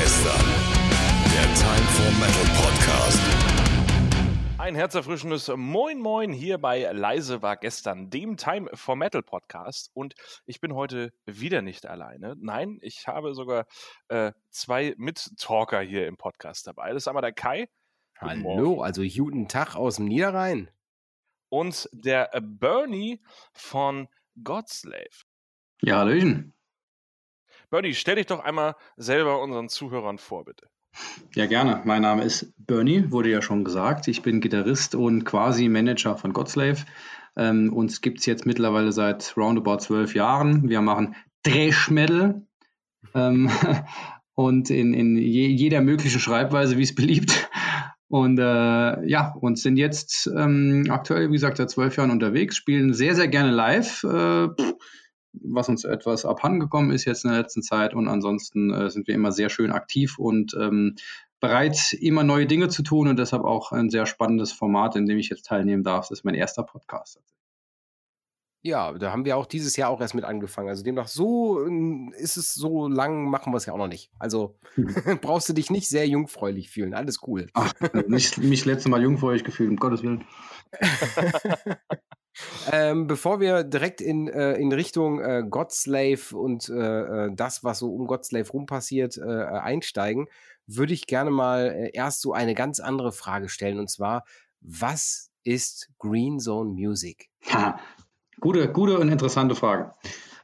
gestern. Der Time for Metal Podcast. Ein herzerfrischendes Moin Moin hier bei Leise war gestern, dem Time for Metal Podcast. Und ich bin heute wieder nicht alleine. Nein, ich habe sogar äh, zwei Mittalker hier im Podcast dabei. Das ist einmal der Kai. Guten Hallo, Morgen. also guten Tag aus dem Niederrhein. Und der Bernie von Godslave. Ja, Hallöchen. Bernie, stell dich doch einmal selber unseren Zuhörern vor, bitte. Ja, gerne. Mein Name ist Bernie, wurde ja schon gesagt. Ich bin Gitarrist und quasi Manager von Godslave. Ähm, uns gibt es jetzt mittlerweile seit roundabout zwölf Jahren. Wir machen Trash Metal ähm, und in, in je, jeder möglichen Schreibweise, wie es beliebt. Und äh, ja, und sind jetzt ähm, aktuell, wie gesagt, seit zwölf Jahren unterwegs, spielen sehr, sehr gerne live. Äh, was uns etwas abhandengekommen ist jetzt in der letzten Zeit. Und ansonsten äh, sind wir immer sehr schön aktiv und ähm, bereit, immer neue Dinge zu tun und deshalb auch ein sehr spannendes Format, in dem ich jetzt teilnehmen darf. Das ist mein erster Podcast. Ja, da haben wir auch dieses Jahr auch erst mit angefangen. Also demnach so ähm, ist es so lang, machen wir es ja auch noch nicht. Also mhm. brauchst du dich nicht sehr jungfräulich fühlen. Alles cool. Ach, mich, mich letzte Mal jungfräulich gefühlt, um Gottes Willen. ähm, bevor wir direkt in, äh, in Richtung äh, Godslave und äh, äh das, was so um Godslave rum passiert, äh, einsteigen, würde ich gerne mal äh, erst so eine ganz andere Frage stellen. Und zwar, was ist Green Zone Music? Ha, gute, gute und interessante Frage.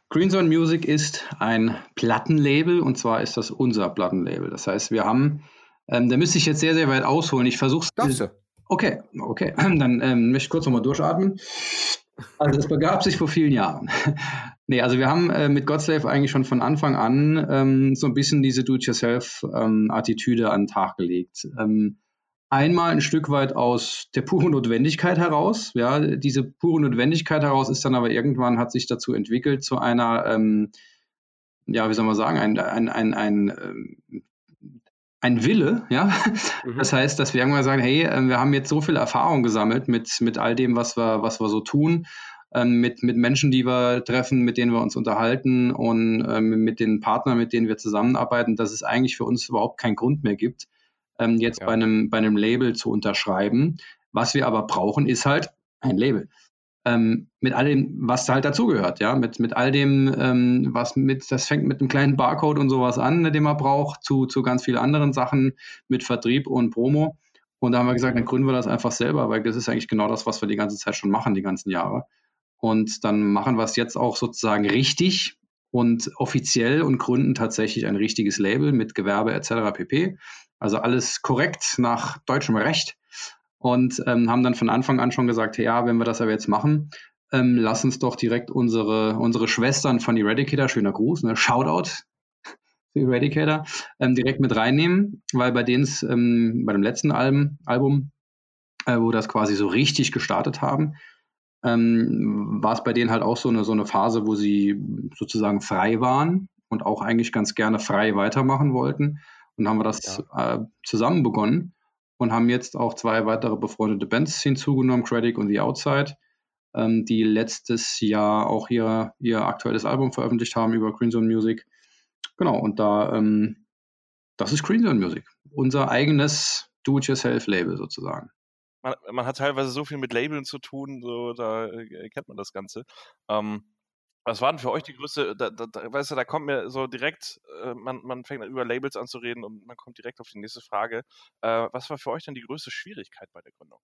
Green Zone Music ist ein Plattenlabel und zwar ist das unser Plattenlabel. Das heißt, wir haben, ähm, da müsste ich jetzt sehr, sehr weit ausholen. Ich versuche es. Okay, okay. Dann ähm, möchte ich kurz nochmal durchatmen. Also es begab sich vor vielen Jahren. nee, also wir haben äh, mit Godslave eigentlich schon von Anfang an ähm, so ein bisschen diese Do-it-yourself-Attitüde ähm, an den Tag gelegt. Ähm, einmal ein Stück weit aus der puren Notwendigkeit heraus. Ja, diese pure Notwendigkeit heraus ist dann aber irgendwann hat sich dazu entwickelt zu einer, ähm, ja, wie soll man sagen, ein, ein, ein, ein ähm, ein Wille, ja. Mhm. Das heißt, dass wir irgendwann sagen, hey, ähm, wir haben jetzt so viel Erfahrung gesammelt mit, mit all dem, was wir, was wir so tun, ähm, mit, mit Menschen, die wir treffen, mit denen wir uns unterhalten und ähm, mit den Partnern, mit denen wir zusammenarbeiten, dass es eigentlich für uns überhaupt keinen Grund mehr gibt, jetzt ja. bei, einem, bei einem Label zu unterschreiben. Was wir aber brauchen, ist halt ein Label ähm, mit all dem, was halt dazugehört, ja, mit, mit all dem, ähm, was mit, das fängt mit einem kleinen Barcode und sowas an, den man braucht, zu, zu ganz vielen anderen Sachen mit Vertrieb und Promo. Und da haben wir gesagt, dann gründen wir das einfach selber, weil das ist eigentlich genau das, was wir die ganze Zeit schon machen, die ganzen Jahre. Und dann machen wir es jetzt auch sozusagen richtig und offiziell und gründen tatsächlich ein richtiges Label mit Gewerbe etc. pp. Also alles korrekt nach deutschem Recht und ähm, haben dann von Anfang an schon gesagt, hey, ja, wenn wir das aber jetzt machen, ähm, lass uns doch direkt unsere, unsere Schwestern von Eradicator, schöner Gruß, ne, Shoutout für Eradicator, ähm, direkt mit reinnehmen, weil bei denen ähm, bei dem letzten Album, Album äh, wo das quasi so richtig gestartet haben, ähm, war es bei denen halt auch so eine, so eine Phase, wo sie sozusagen frei waren und auch eigentlich ganz gerne frei weitermachen wollten. Und haben wir das ja. äh, zusammen begonnen und haben jetzt auch zwei weitere befreundete Bands hinzugenommen, Credit und The Outside, ähm, die letztes Jahr auch hier ihr aktuelles Album veröffentlicht haben über Green Zone Music. Genau, und da, ähm, das ist Green Zone Music, unser eigenes Do-it-yourself-Label sozusagen. Man, man, hat teilweise so viel mit Labeln zu tun, so da äh, kennt man das Ganze. Ähm, was war denn für euch die größte, da, da, da, weißt du, da kommt mir so direkt, äh, man, man fängt über Labels an zu reden und man kommt direkt auf die nächste Frage. Äh, was war für euch denn die größte Schwierigkeit bei der Gründung?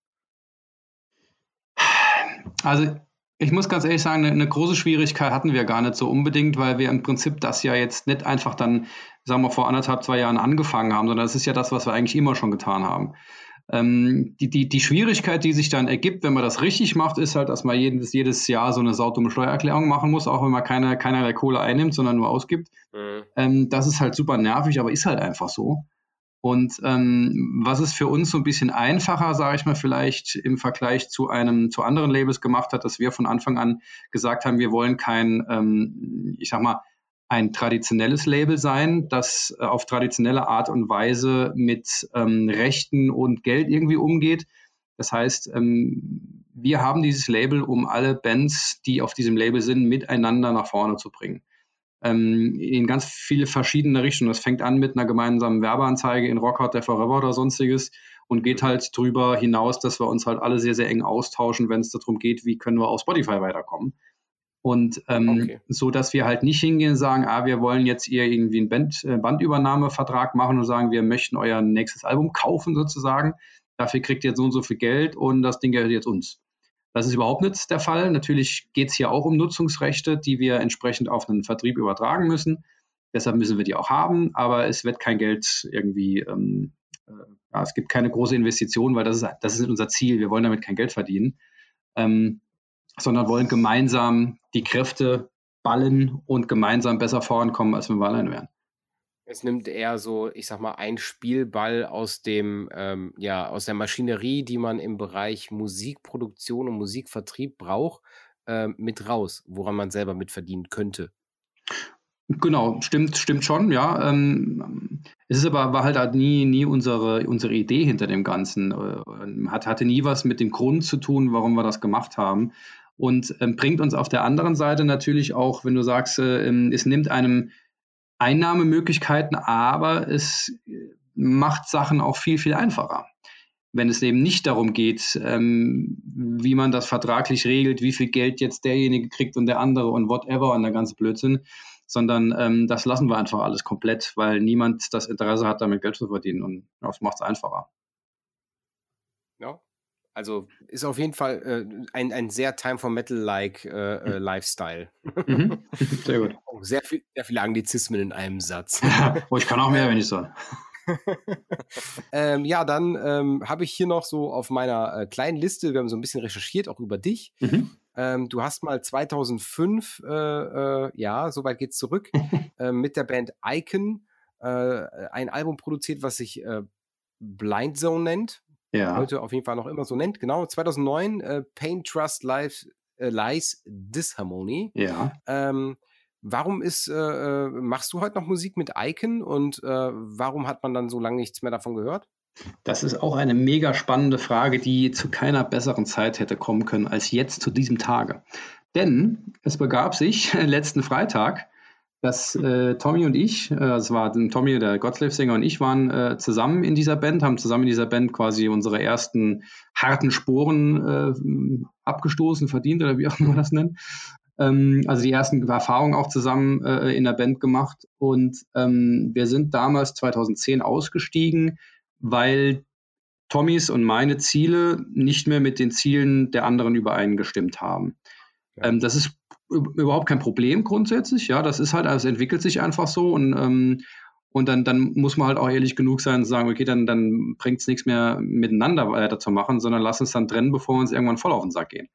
Also ich muss ganz ehrlich sagen, eine, eine, große Schwierigkeit hatten wir gar nicht so unbedingt, weil wir im Prinzip das ja jetzt nicht einfach dann, sagen wir, vor anderthalb, zwei Jahren angefangen haben, sondern das ist ja das, was wir eigentlich immer schon getan haben. Ähm, die, die, die Schwierigkeit, die sich dann ergibt, wenn man das richtig macht, ist halt, dass man jedes, jedes Jahr so eine saudumme Steuererklärung machen muss, auch wenn man keine, keinerlei Kohle einnimmt, sondern nur ausgibt. Mhm. Ähm, das ist halt super nervig, aber ist halt einfach so. Und ähm, was es für uns so ein bisschen einfacher, sage ich mal, vielleicht im Vergleich zu einem zu anderen Labels gemacht hat, dass wir von Anfang an gesagt haben, wir wollen kein, ähm, ich sag mal, ein traditionelles Label sein, das äh, auf traditionelle Art und Weise mit ähm, Rechten und Geld irgendwie umgeht. Das heißt, ähm, wir haben dieses Label, um alle Bands, die auf diesem Label sind, miteinander nach vorne zu bringen. ähm, in ganz viele verschiedene Richtungen. Das fängt an mit einer gemeinsamen Werbeanzeige in Rockhard der Forever oder sonstiges und geht halt drüber hinaus, dass wir uns halt alle sehr, sehr eng austauschen, wenn es darum geht, wie können wir auf Spotify weiterkommen. Und ähm, okay. so, dass wir halt nicht hingehen und sagen, ah, wir wollen jetzt ihr irgendwie einen Band, äh, Bandübernahmevertrag machen und sagen, wir möchten euer nächstes Album kaufen sozusagen. Dafür kriegt ihr jetzt so und so viel Geld und das Ding gehört jetzt uns. Das ist überhaupt nicht der Fall. Natürlich geht es hier auch um Nutzungsrechte, die wir entsprechend auf einen Vertrieb übertragen müssen. Deshalb müssen wir die auch haben, aber es wird kein Geld irgendwie, ähm, äh, ja, es gibt keine große Investition, weil das ist, das ist unser Ziel. Wir wollen damit kein Geld verdienen, ähm, sondern wollen gemeinsam die Kräfte ballen und gemeinsam besser vorankommen, als wenn wir alleine wären. Es nimmt eher so, ich sag mal, ein Spielball aus dem, ähm, ja, aus der Maschinerie, die man im Bereich Musikproduktion und Musikvertrieb braucht, äh, mit raus, woran man selber mit verdienen könnte. Genau, stimmt, stimmt schon, ja. Ähm, es ist aber war halt, halt nie, nie unsere, unsere Idee hinter dem Ganzen. Äh, hat, hatte nie was mit dem Grund zu tun, warum wir das gemacht haben. Und ähm, bringt uns auf der anderen Seite natürlich auch, wenn du sagst, äh, ähm, es nimmt einem Einnahmemöglichkeiten, aber es macht Sachen auch viel, viel einfacher. Wenn es eben nicht darum geht, ähm, wie man das vertraglich regelt, wie viel Geld jetzt derjenige kriegt und der andere und whatever und der ganze Blödsinn, sondern ähm, das lassen wir einfach alles komplett, weil niemand das Interesse hat, damit Geld zu verdienen und das macht es einfacher. Ja, also ist auf jeden Fall äh, ein, ein sehr Time for Metal-like äh, äh, Lifestyle. Mhm. Sehr gut. Oh, sehr, viel, sehr viele Anglizismen in einem Satz. oh, ich kann auch mehr, wenn ich soll. ähm, ja, dann ähm, habe ich hier noch so auf meiner äh, kleinen Liste, wir haben so ein bisschen recherchiert, auch über dich. Mhm. Ähm, du hast mal 2005, äh, äh, ja, soweit geht's zurück, äh, mit der Band Icon ein Album produziert, was sich Blind Zone nennt ja. heute auf jeden Fall noch immer so nennt. Genau, 2009, äh, Pain, Trust, Life, äh, Lies, Disharmony. Ja. Ähm, warum ist, äh, äh, machst du heute noch Musik mit Icon und äh, warum hat man dann so lange nichts mehr davon gehört? Das ist auch eine mega spannende Frage, die zu keiner besseren Zeit hätte kommen können als jetzt zu diesem Tage. Denn es begab sich letzten Freitag, dass äh, Tommy und ich, äh, es war Tommy, der Godslave-Sänger und ich waren äh, zusammen in dieser Band, haben zusammen in dieser Band quasi unsere ersten harten Sporen äh, abgestoßen, verdient oder wie auch immer das nennt. Ähm, also die ersten Erfahrungen auch zusammen äh, in der Band gemacht. Und ähm, wir sind damals 2010 ausgestiegen, weil Tommys und meine Ziele nicht mehr mit den Zielen der anderen übereingestimmt haben. Ja. Ähm, das ist überhaupt kein Problem grundsätzlich. Ja, das ist halt, also es entwickelt sich einfach so und, ähm, und dann, dann muss man halt auch ehrlich genug sein und sagen, okay, dann, dann bringt es nichts mehr miteinander weiterzumachen, sondern lass uns dann trennen, bevor wir uns irgendwann voll auf den Sack gehen.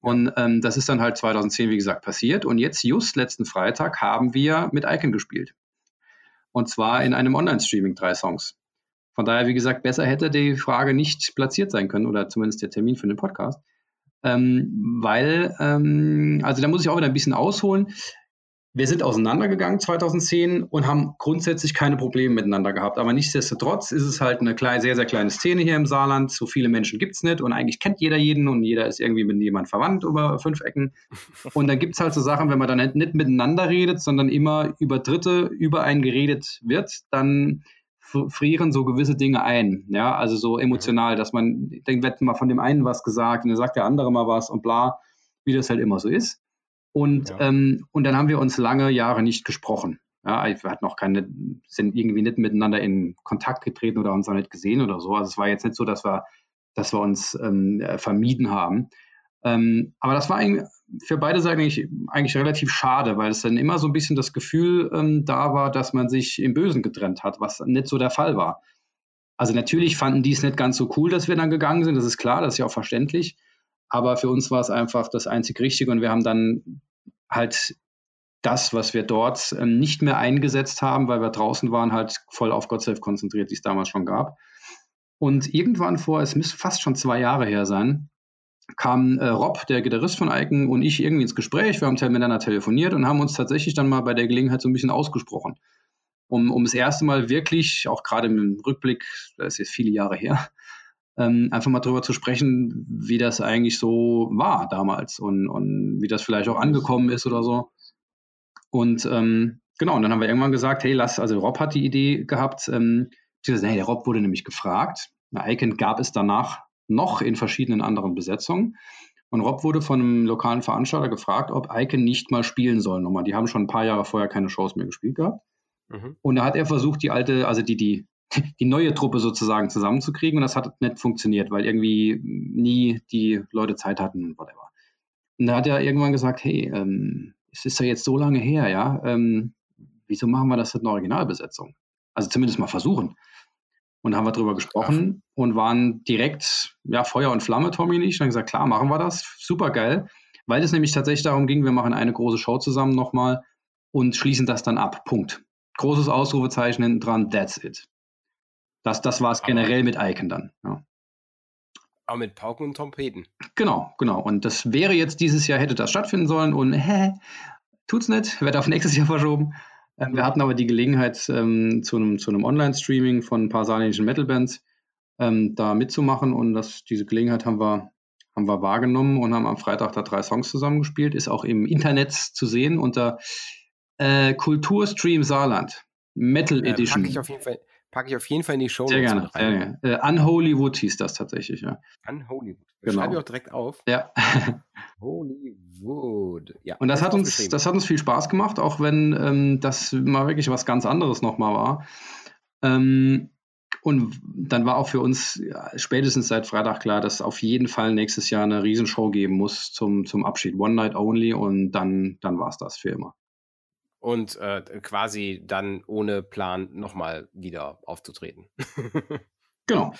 Und ähm, das ist dann halt 2010, wie gesagt, passiert. Und jetzt, just letzten Freitag, haben wir mit Icon gespielt. Und zwar in einem Online-Streaming drei Songs. Von daher, wie gesagt, besser hätte die Frage nicht platziert sein können oder zumindest der Termin für den Podcast. Ähm, weil, ähm, also da muss ich auch wieder ein bisschen ausholen. Wir sind auseinandergegangen 2010 und haben grundsätzlich keine Probleme miteinander gehabt. Aber nichtsdestotrotz ist es halt eine kleine, sehr, sehr kleine Szene hier im Saarland. So viele Menschen gibt es nicht und eigentlich kennt jeder jeden und jeder ist irgendwie mit jemandem verwandt über fünf Ecken. Und dann gibt es halt so Sachen, wenn man dann nicht miteinander redet, sondern immer über Dritte über einen geredet wird, dann frieren so gewisse Dinge ein. Ja, also so emotional, dass man, dann wird mal von dem einen was gesagt und dann sagt der andere mal was und bla, wie das halt immer so ist. Und, ja. ähm, und dann haben wir uns lange Jahre nicht gesprochen. Ja, wir hatten auch keine, sind irgendwie nicht miteinander in Kontakt getreten oder uns auch nicht gesehen oder so. Also es war jetzt nicht so, dass wir, dass wir uns ähm, vermieden haben. Ähm, aber das war für beide Seiten eigentlich, eigentlich, relativ schade, weil es dann immer so ein bisschen das Gefühl ähm, da war, dass man sich im Bösen getrennt hat, was nicht so der Fall war. Also natürlich fanden die es nicht ganz so cool, dass wir dann gegangen sind, das ist klar, das ist ja auch verständlich. Aber für uns war es einfach das einzig Richtige und wir haben dann halt das, was wir dort ähm, nicht mehr eingesetzt haben, weil wir draußen waren, halt voll auf God Self konzentriert, die es damals schon gab. Und irgendwann vor, es müsste fast schon zwei Jahre her sein, kam äh, Rob, der Gitarrist von Icon, und ich irgendwie ins Gespräch. Wir haben miteinander telefoniert und haben uns tatsächlich dann mal bei der Gelegenheit so ein bisschen ausgesprochen. Um, um das erste Mal wirklich, auch gerade im Rückblick, das ist jetzt viele Jahre her, ähm, einfach mal drüber zu sprechen, wie das eigentlich so war damals und, und wie das vielleicht auch angekommen ist oder so. Und ähm, genau, und dann haben wir irgendwann gesagt, hey, lass, also Rob hat die Idee gehabt, ähm, hey, der Rob wurde nämlich gefragt. Icon gab es danach noch in verschiedenen anderen Besetzungen. Und Rob wurde von einem lokalen Veranstalter gefragt, ob Icon nicht mal spielen soll nochmal. Die haben schon ein paar Jahre vorher keine Shows mehr gespielt gehabt. Mhm. Und da hat er versucht, die alte, also die, die, die neue Truppe sozusagen zusammenzukriegen. Und das hat nicht funktioniert, weil irgendwie nie die Leute Zeit hatten, whatever. Und da hat er irgendwann gesagt, hey, ähm, es ist ja jetzt so lange her, ja, ähm, wieso machen wir das mit einer Originalbesetzung? Also zumindest mal versuchen. Und haben wir darüber gesprochen Ach. und waren direkt, ja, Feuer und Flamme, Tommy und ich. Und haben gesagt, klar, machen wir das. Super geil. Weil es nämlich tatsächlich darum ging, wir machen eine große Show zusammen nochmal und schließen das dann ab. Punkt. Großes Ausrufezeichen hinten dran, that's it. Das, das war es generell mit Icon dann. Ja. Aber mit Pauken und Trompeten. Genau, genau. Und das wäre jetzt dieses Jahr, hätte das stattfinden sollen und hä, tut's nicht, wird auf nächstes Jahr verschoben. Ähm, wir hatten aber die Gelegenheit, ähm, zu einem, zu einem Online-Streaming von ein paar saarländischen Metal-Bands ähm, da mitzumachen und das, diese Gelegenheit haben wir, haben wir wahrgenommen und haben am Freitag da drei Songs zusammengespielt. Ist auch im Internet zu sehen unter äh, Kulturstream Saarland. Metal äh, Edition. Packe ich auf jeden Fall, Packe ich auf jeden Fall in die Show. Sehr gerne, sehr gerne. Äh, Unholywood hieß das tatsächlich, ja. Unholywood. Genau. Schreibe ich auch direkt auf. Ja. Hollywood. Ja. Und das hat uns, das hat uns viel Spaß gemacht, auch wenn ähm, das mal wirklich was ganz anderes nochmal war. Ähm, und dann war auch für uns ja, spätestens seit Freitag klar, dass auf jeden Fall nächstes Jahr eine Riesenshow geben muss zum, zum Abschied. One Night Only und dann, dann war es das für immer und äh, quasi dann ohne Plan nochmal wieder aufzutreten. genau.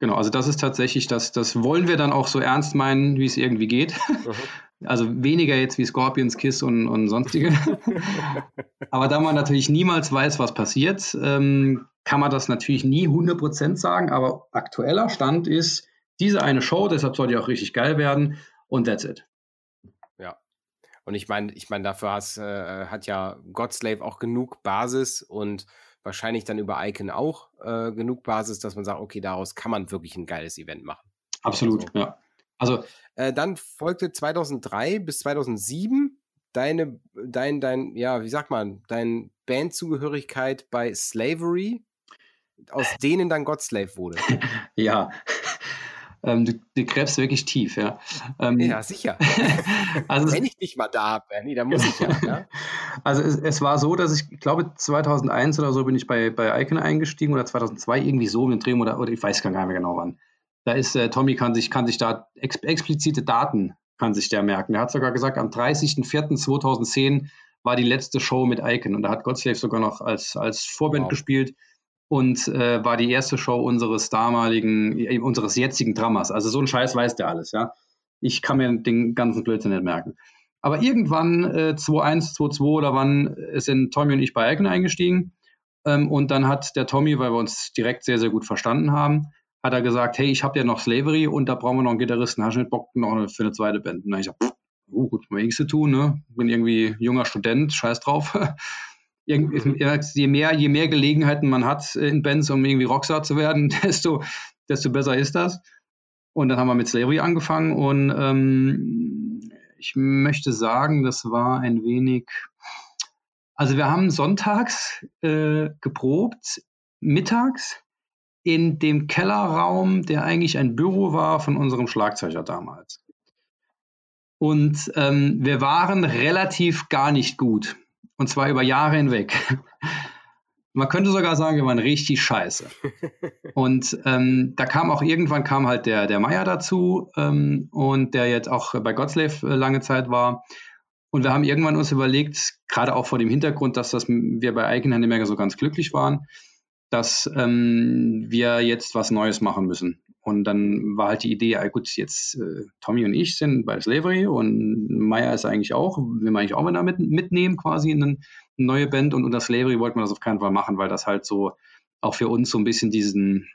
Genau, also das ist tatsächlich, das, das wollen wir dann auch so ernst meinen, wie es irgendwie geht. Mhm. Also weniger jetzt wie Scorpions Kiss und, und sonstige. Aber da man natürlich niemals weiß, was passiert, ähm, kann man das natürlich nie 100% sagen. Aber aktueller Stand ist diese eine Show, deshalb soll die auch richtig geil werden und that's it. Und ich meine, ich meine, dafür has, äh, hat ja Godslave auch genug Basis und wahrscheinlich dann über Icon auch äh, genug Basis, dass man sagt, okay, daraus kann man wirklich ein geiles Event machen. Absolut, also, ja. Also äh, dann folgte 2003 bis 2007 deine, dein, dein, ja, wie sagt man, dein Bandzugehörigkeit bei Slavery, aus denen dann Godslave wurde. ja, ähm, du, du gräbst wirklich tief, ja. Ähm, ja, sicher. also Wenn ich dich mal da habe, Bernie, dann muss ich ja. ja? Also es, es, war so, dass ich, ich glaube 2001 oder so bin ich bei, bei Icon eingestiegen oder 2002 irgendwie so mit dem Dreh oder, oder ich weiß gar nicht mehr genau wann. Da ist, äh, Tommy kann sich, kann sich da ex, explizite Daten kann sich der merken. Er hat sogar gesagt, am 30.04.2010 war die letzte Show mit Icon und da hat Godslave sogar noch als, als Vorband wow. gespielt und äh, war die erste Show unseres damaligen, äh, unseres jetzigen Dramas. Also so ein Scheiß weiß der alles, ja. Ich kann mir den ganzen Blödsinn nicht merken. Aber irgendwann, äh, 2-1, 2-2 oder wann, äh, sind Tommy und ich bei Icon eingestiegen. Ähm, und dann hat der Tommy, weil wir uns direkt sehr, sehr gut verstanden haben, hat er gesagt, hey, ich habe ja noch Slavery und da brauchen wir noch einen Gitarristen. Hast du nicht Bock noch für eine zweite Band? Und dann habe ich gesagt, oh, gut, mal nichts zu tun, ne? Bin irgendwie junger Student, scheiß drauf. Je mehr, je mehr Gelegenheiten man hat in Bands, um irgendwie Rockstar zu werden, desto, desto besser ist das. Und dann haben wir mit Slavery angefangen und ähm, ich möchte sagen, das war ein wenig, also wir haben sonntags äh, geprobt, mittags in dem Kellerraum, der eigentlich ein Büro war von unserem Schlagzeuger damals. Und ähm, wir waren relativ gar nicht gut. Und zwar über Jahre hinweg. Man könnte sogar sagen, wir waren richtig scheiße. Und ähm, da kam auch irgendwann kam halt der, der Meier dazu ähm, und der jetzt auch bei Godslave äh, lange Zeit war. Und wir haben irgendwann uns überlegt, gerade auch vor dem Hintergrund, dass das wir bei Eigenhand nicht mehr so ganz glücklich waren, dass ähm, wir jetzt was Neues machen müssen. Und dann war halt die Idee, ja gut, jetzt äh, Tommy und ich sind bei Slavery und Maya ist eigentlich auch, will man eigentlich auch mal damit mitnehmen, quasi in eine neue Band. Und unter Slavery wollten wir das auf keinen Fall machen, weil das halt so auch für uns so ein bisschen diesen,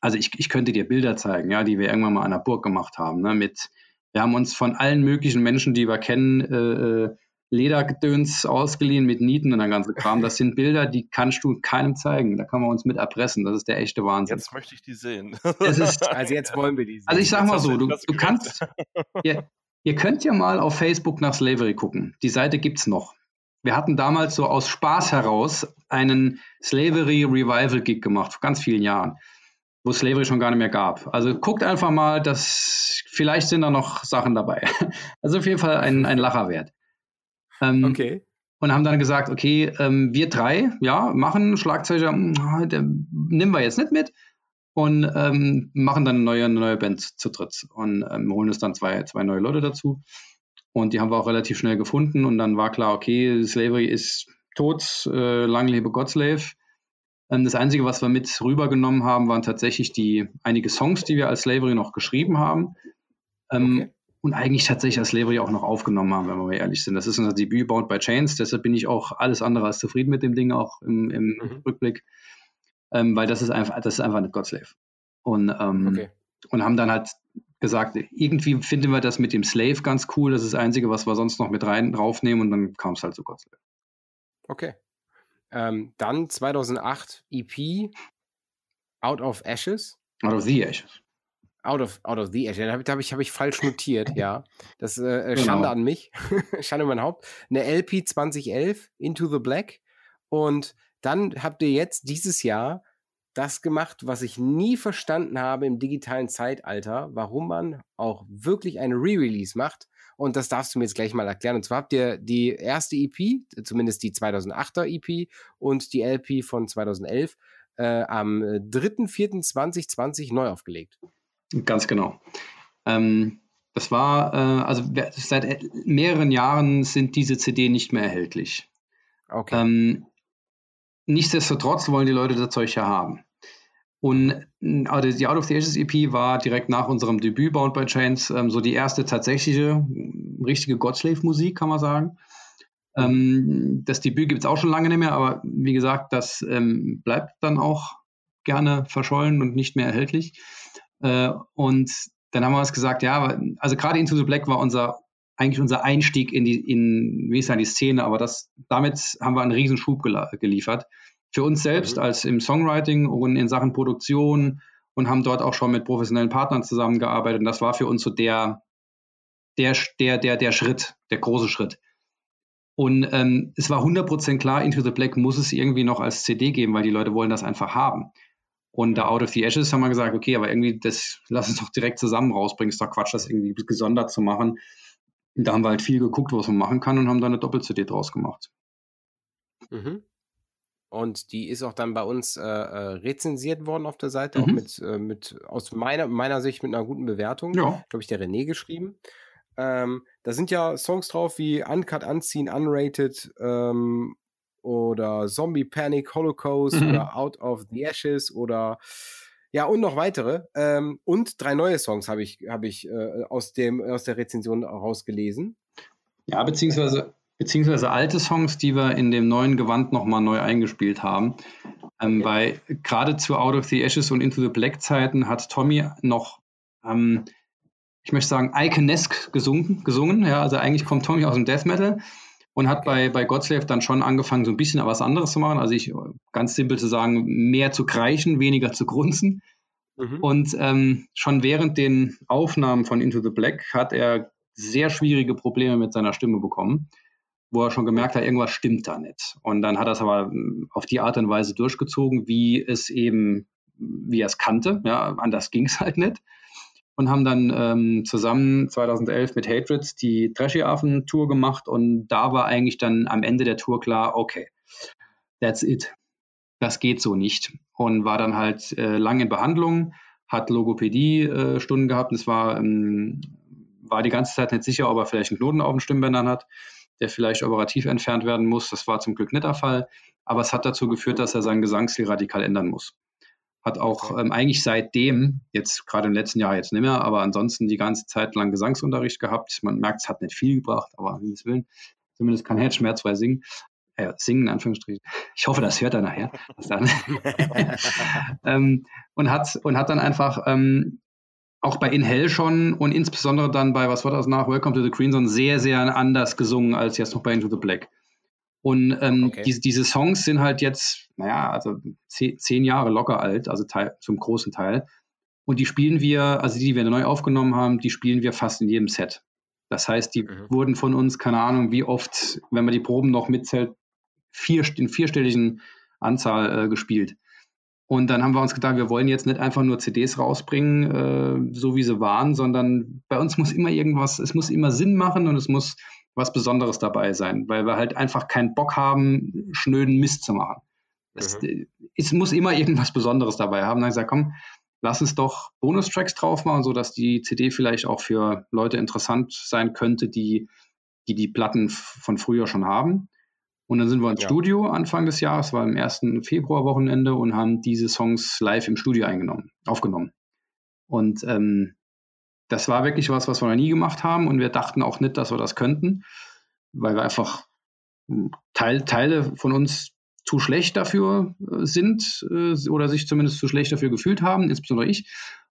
also ich, ich könnte dir Bilder zeigen, ja, die wir irgendwann mal an der Burg gemacht haben, ne, mit, wir haben uns von allen möglichen Menschen, die wir kennen, äh, äh Ledergedöns ausgeliehen mit Nieten und der ganze Kram. Das sind Bilder, die kannst du keinem zeigen. Da kann man uns mit erpressen. Das ist der echte Wahnsinn. Jetzt möchte ich die sehen. Ist, also jetzt wollen wir die sehen. Also ich sag mal so, du, du kannst, ihr, ihr, könnt ja mal auf Facebook nach Slavery gucken. Die Seite gibt's noch. wir hatten damals so aus Spaß heraus einen Slavery Revival Gig gemacht, vor ganz vielen Jahren, wo Slavery schon gar nicht mehr gab. Also guckt einfach mal, dass vielleicht sind da noch Sachen dabei. Also auf jeden Fall ein, ein Lacher wert. Ähm, Okay. und haben dann gesagt, okay, ähm, wir drei, ja, machen Schlagzeuger, mm, der nehmen wir jetzt nicht mit und ähm, machen dann eine neue, eine neue Band zu dritt und ähm, holen uns dann zwei, zwei neue Leute dazu. Und die haben wir auch relativ schnell gefunden und dann war klar, okay, Slavery ist tot, äh, lang lebe Godslave. Ähm, das Einzige, was wir mit rübergenommen haben, waren tatsächlich die einige Songs, die wir als Slavery noch geschrieben haben. Ähm, Okay. Und eigentlich tatsächlich als Slavery auch noch aufgenommen haben, wenn wir mal ehrlich sind. Das ist unser Debüt Bound by Chains, deshalb bin ich auch alles andere als zufrieden mit dem Ding, auch im, im Mhm. Rückblick, ähm, weil das ist einfach, das ist einfach eine Godslave. Und, ähm, Okay. und haben dann halt gesagt, irgendwie finden wir das mit dem Slave ganz cool, das ist das Einzige, was wir sonst noch mit rein draufnehmen und dann kam es halt zu Godslave. Okay. Ähm, dann 2008 EP Out of Ashes. Out of the Ashes. Out of, out of the Ashes. Da habe ich, hab ich, hab ich falsch notiert, ja. Das äh, äh, Genau. Schande an mich. Schande an mein Haupt. Eine LP 2011, Into the Black. Und dann habt ihr jetzt dieses Jahr das gemacht, was ich nie verstanden habe im digitalen Zeitalter, warum man auch wirklich eine Re-Release macht. Und das darfst du mir jetzt gleich mal erklären. Und zwar habt ihr die erste EP, zumindest die 2008er EP und die LP von 2011 äh, am 3.4.2020 neu aufgelegt. Ganz genau. Ähm, das war, äh, also seit äh, mehreren Jahren sind diese CD nicht mehr erhältlich. Okay. Ähm, nichtsdestotrotz wollen die Leute das Zeug ja haben. Und also die Out of the Ashes EP war direkt nach unserem Debüt Bound by Chains ähm, so die erste tatsächliche richtige Godslave-Musik, kann man sagen. Ähm, das Debüt gibt es auch schon lange nicht mehr, aber wie gesagt, das ähm, bleibt dann auch gerne verschollen und nicht mehr erhältlich. Äh, und dann haben wir uns gesagt, ja, also gerade Into the Black war unser eigentlich unser Einstieg in die, in, wie ist die Szene, aber das, damit haben wir einen riesen Schub geliefert. Für uns selbst Mhm. als im Songwriting und in Sachen Produktion und haben dort auch schon mit professionellen Partnern zusammengearbeitet. Und das war für uns so der, der, der, der, der Schritt, der große Schritt. Und ähm, es war 100% klar, Into the Black muss es irgendwie noch als CD geben, weil die Leute wollen das einfach haben. Und da Out of the Ashes haben wir gesagt, okay, aber irgendwie, das lass uns doch direkt zusammen rausbringen. Ist doch Quatsch, das irgendwie gesondert zu machen. Da haben wir halt viel geguckt, was man machen kann und haben da eine Doppel-CD draus gemacht. Mhm. Und die ist auch dann bei uns äh, äh, rezensiert worden auf der Seite, auch Mhm. mit, äh, mit aus meiner, meiner Sicht mit einer guten Bewertung. Ja. glaube ich, der René geschrieben. Ähm, da sind ja Songs drauf wie Uncut, Unseen, Unrated ähm, oder Zombie Panic, Holocaust Mhm. oder Out of the Ashes oder ja, und noch weitere. Ähm, und drei neue Songs habe ich, hab ich äh, aus, dem, aus der Rezension rausgelesen. Ja, beziehungsweise, beziehungsweise alte Songs, die wir in dem neuen Gewand nochmal neu eingespielt haben. Ähm, Okay. Weil gerade zu Out of the Ashes und Into the Black Zeiten hat Tommy noch, ähm, ich möchte sagen, Iconesque gesungen, gesungen. Ja, also eigentlich kommt Tommy aus dem Death Metal und hat bei, bei Godslave dann schon angefangen, so ein bisschen was anderes zu machen. Also ich, ganz simpel zu sagen, mehr zu kreischen, weniger zu grunzen. Mhm. Und ähm, schon während den Aufnahmen von Into the Black hat er sehr schwierige Probleme mit seiner Stimme bekommen, wo er schon gemerkt hat, irgendwas stimmt da nicht. Und dann hat er es aber ähm, auf die Art und Weise durchgezogen, wie es eben, wie er es kannte. Ja, anders ging es halt nicht. Und haben dann ähm, zusammen 2011 mit Hatreds die Trashy Affen Tour gemacht und da war eigentlich dann am Ende der Tour klar, okay, that's it. Das geht so nicht. Und war dann halt äh, lang in Behandlung, hat Logopädie-Stunden gehabt. Es war, ähm, war die ganze Zeit nicht sicher, ob er vielleicht einen Knoten auf den Stimmbändern hat, der vielleicht operativ entfernt werden muss. Das war zum Glück nicht der Fall. Aber es hat dazu geführt, dass er seinen Gesangsstil radikal ändern muss. Hat auch ähm, eigentlich seitdem, jetzt gerade im letzten Jahr jetzt nicht mehr, aber ansonsten die ganze Zeit lang Gesangsunterricht gehabt. Man merkt, es hat nicht viel gebracht, aber um Himmels Willen, zumindest kann Herzschmerz bei singen. Äh, singen, in Anführungsstrichen. Ich hoffe, das hört er nachher. Ähm, und, hat, und hat dann einfach ähm, auch bei In Hell schon und insbesondere dann bei, was war das nach, Welcome to the Green Zone, sehr, sehr anders gesungen als jetzt noch bei Into the Black. Und ähm, Okay. diese, diese Songs sind halt jetzt, naja, also zehn, zehn Jahre locker alt, also teil, zum großen Teil. Und die spielen wir, also die, die wir neu aufgenommen haben, die spielen wir fast in jedem Set. Das heißt, die mhm. wurden von uns, keine Ahnung, wie oft, wenn man die Proben noch mitzählt, vier, in vierstelligen Anzahl äh, gespielt. Und dann haben wir uns gedacht, wir wollen jetzt nicht einfach nur CDs rausbringen, äh, so wie sie waren, sondern bei uns muss immer irgendwas, es muss immer Sinn machen und es muss was Besonderes dabei sein, weil wir halt einfach keinen Bock haben, schnöden Mist zu machen. Es, mhm. es muss immer irgendwas Besonderes dabei haben. Dann gesagt, komm, lass uns doch Bonustracks drauf machen, sodass die CD vielleicht auch für Leute interessant sein könnte, die die, die Platten von früher schon haben. Und dann sind wir ins ja. Studio Anfang des Jahres, war im ersten Februarwochenende und haben diese Songs live im Studio eingenommen, aufgenommen. Und ähm, das war wirklich was, was wir noch nie gemacht haben und wir dachten auch nicht, dass wir das könnten, weil wir einfach hm, Teil, Teile von uns zu schlecht dafür äh, sind äh, oder sich zumindest zu schlecht dafür gefühlt haben, insbesondere ich.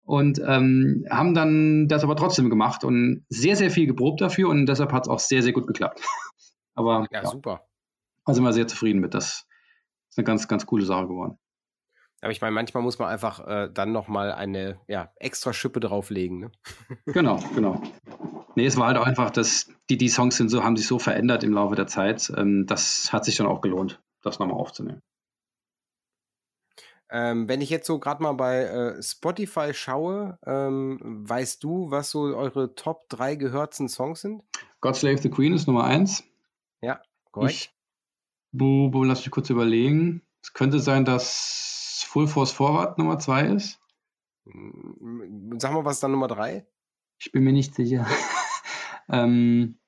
Und ähm, haben dann das aber trotzdem gemacht und sehr, sehr viel geprobt dafür und deshalb hat es auch sehr, sehr gut geklappt. aber ja, ja. super. Da sind wir sehr zufrieden mit. Das ist eine ganz, ganz coole Sache geworden. Aber ich meine, manchmal muss man einfach äh, dann nochmal eine ja, extra Schippe drauflegen. Ne? Genau, genau. Nee, es war halt auch einfach, dass die, die Songs sind so, haben sich so verändert im Laufe der Zeit. Ähm, das hat sich dann auch gelohnt, das nochmal aufzunehmen. Ähm, wenn ich jetzt so gerade mal bei äh, Spotify schaue, ähm, weißt du, was so eure Top 3 gehörten Songs sind? God Slave the Queen ist Nummer 1. Ja, korrekt. Ich, bu, bu, lass mich kurz überlegen. Es könnte sein, dass Full Force Forward Nummer 2 ist? Sag mal, was ist dann Nummer 3? Ich bin mir nicht sicher. ähm,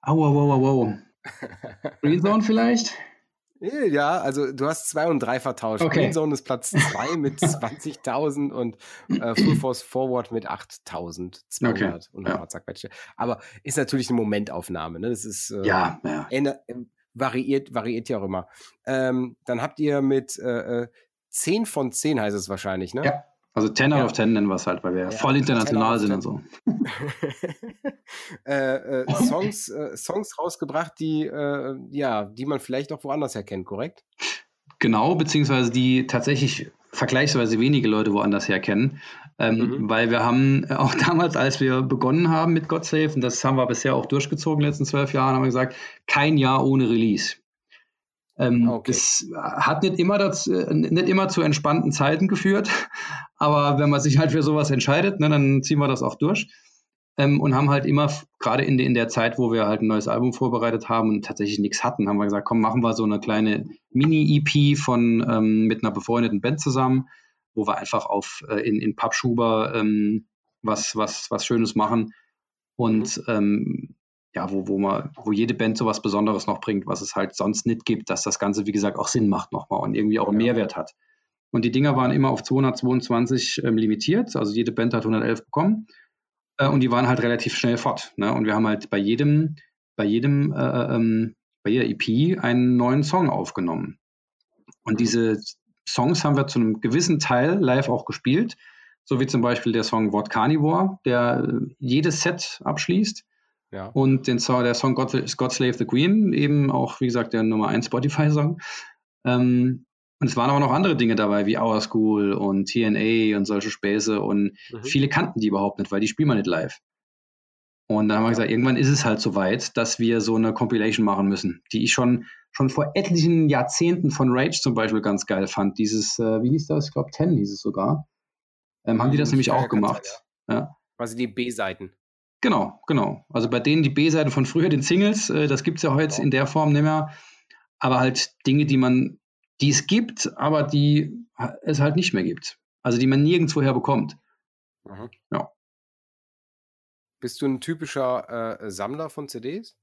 au, au, au, au, au. Green Zone vielleicht? Ja, also du hast 2 und 3 vertauscht. Okay. Green Zone ist Platz 2 mit 20.000 und äh, Full Force Forward mit 8.200 okay. und ja. Aber ist natürlich eine Momentaufnahme. Ne? Das ist äh, ja, ja. Variiert, variiert ja auch immer. Ähm, dann habt ihr mit äh, äh 10 von 10 heißt es wahrscheinlich, ne? Ja. Also 10 out of 10 nennen wir es halt, weil wir ja, voll international sind und so. äh, äh, Songs, äh, Songs rausgebracht, die, äh, ja, die man vielleicht auch woanders erkennt, korrekt? Genau, beziehungsweise die tatsächlich vergleichsweise wenige Leute woanders herkennen. Ähm, mhm. Weil wir haben auch damals, als wir begonnen haben mit God Save, und das haben wir bisher auch durchgezogen in den letzten zwölf Jahren, haben wir gesagt, kein Jahr ohne Release. Ähm, okay. Das hat nicht immer, dazu, nicht immer zu entspannten Zeiten geführt, aber wenn man sich halt für sowas entscheidet, ne, dann ziehen wir das auch durch. Ähm, und haben halt immer, gerade in, in der Zeit, wo wir halt ein neues Album vorbereitet haben und tatsächlich nichts hatten, haben wir gesagt, komm, machen wir so eine kleine Mini-EP von ähm, mit einer befreundeten Band zusammen, wo wir einfach auf äh, in, in Pappschuber ähm, was, was, was Schönes machen. Und mhm. ähm, ja, wo, wo man, wo jede Band so was Besonderes noch bringt, was es halt sonst nicht gibt, dass das Ganze, wie gesagt, auch Sinn macht nochmal und irgendwie auch einen ja. Mehrwert hat. Und die Dinger waren immer auf 222 ähm, limitiert, also jede Band hat 111 bekommen äh, und die waren halt relativ schnell fort. Ne? Und wir haben halt bei jedem, bei jedem, äh, äh ähm, bei jeder EP einen neuen Song aufgenommen. Und mhm. diese Songs haben wir zu einem gewissen Teil live auch gespielt, so wie zum Beispiel der Song Wort Carnivore, der äh, jedes Set abschließt. Ja. Und den Song, der Song God, God Slave the Queen, eben auch, wie gesagt, der Nummer 1 Spotify-Song. Ähm, und es waren auch noch andere Dinge dabei, wie Our School und TNA und solche Späße. Und mhm. viele kannten die überhaupt nicht, weil die spielen wir nicht live. Und dann haben wir gesagt, irgendwann ist es halt so weit, dass wir so eine Compilation machen müssen, die ich schon, schon vor etlichen Jahrzehnten von Rage zum Beispiel ganz geil fand. Dieses, äh, wie hieß das? Ich glaube, 10 hieß es sogar. Ähm, haben die das nämlich auch gemacht. Sein, ja. ja. Quasi die B-Seiten. Genau, genau. Also bei denen die B-Seite von früher, den Singles, äh, das gibt es ja heute genau. in der Form nicht mehr. Aber halt Dinge, die man, die es gibt, aber die es halt nicht mehr gibt. Also die man nirgendwoher bekommt. Mhm. Ja. Bist du ein typischer äh, Sammler von CDs?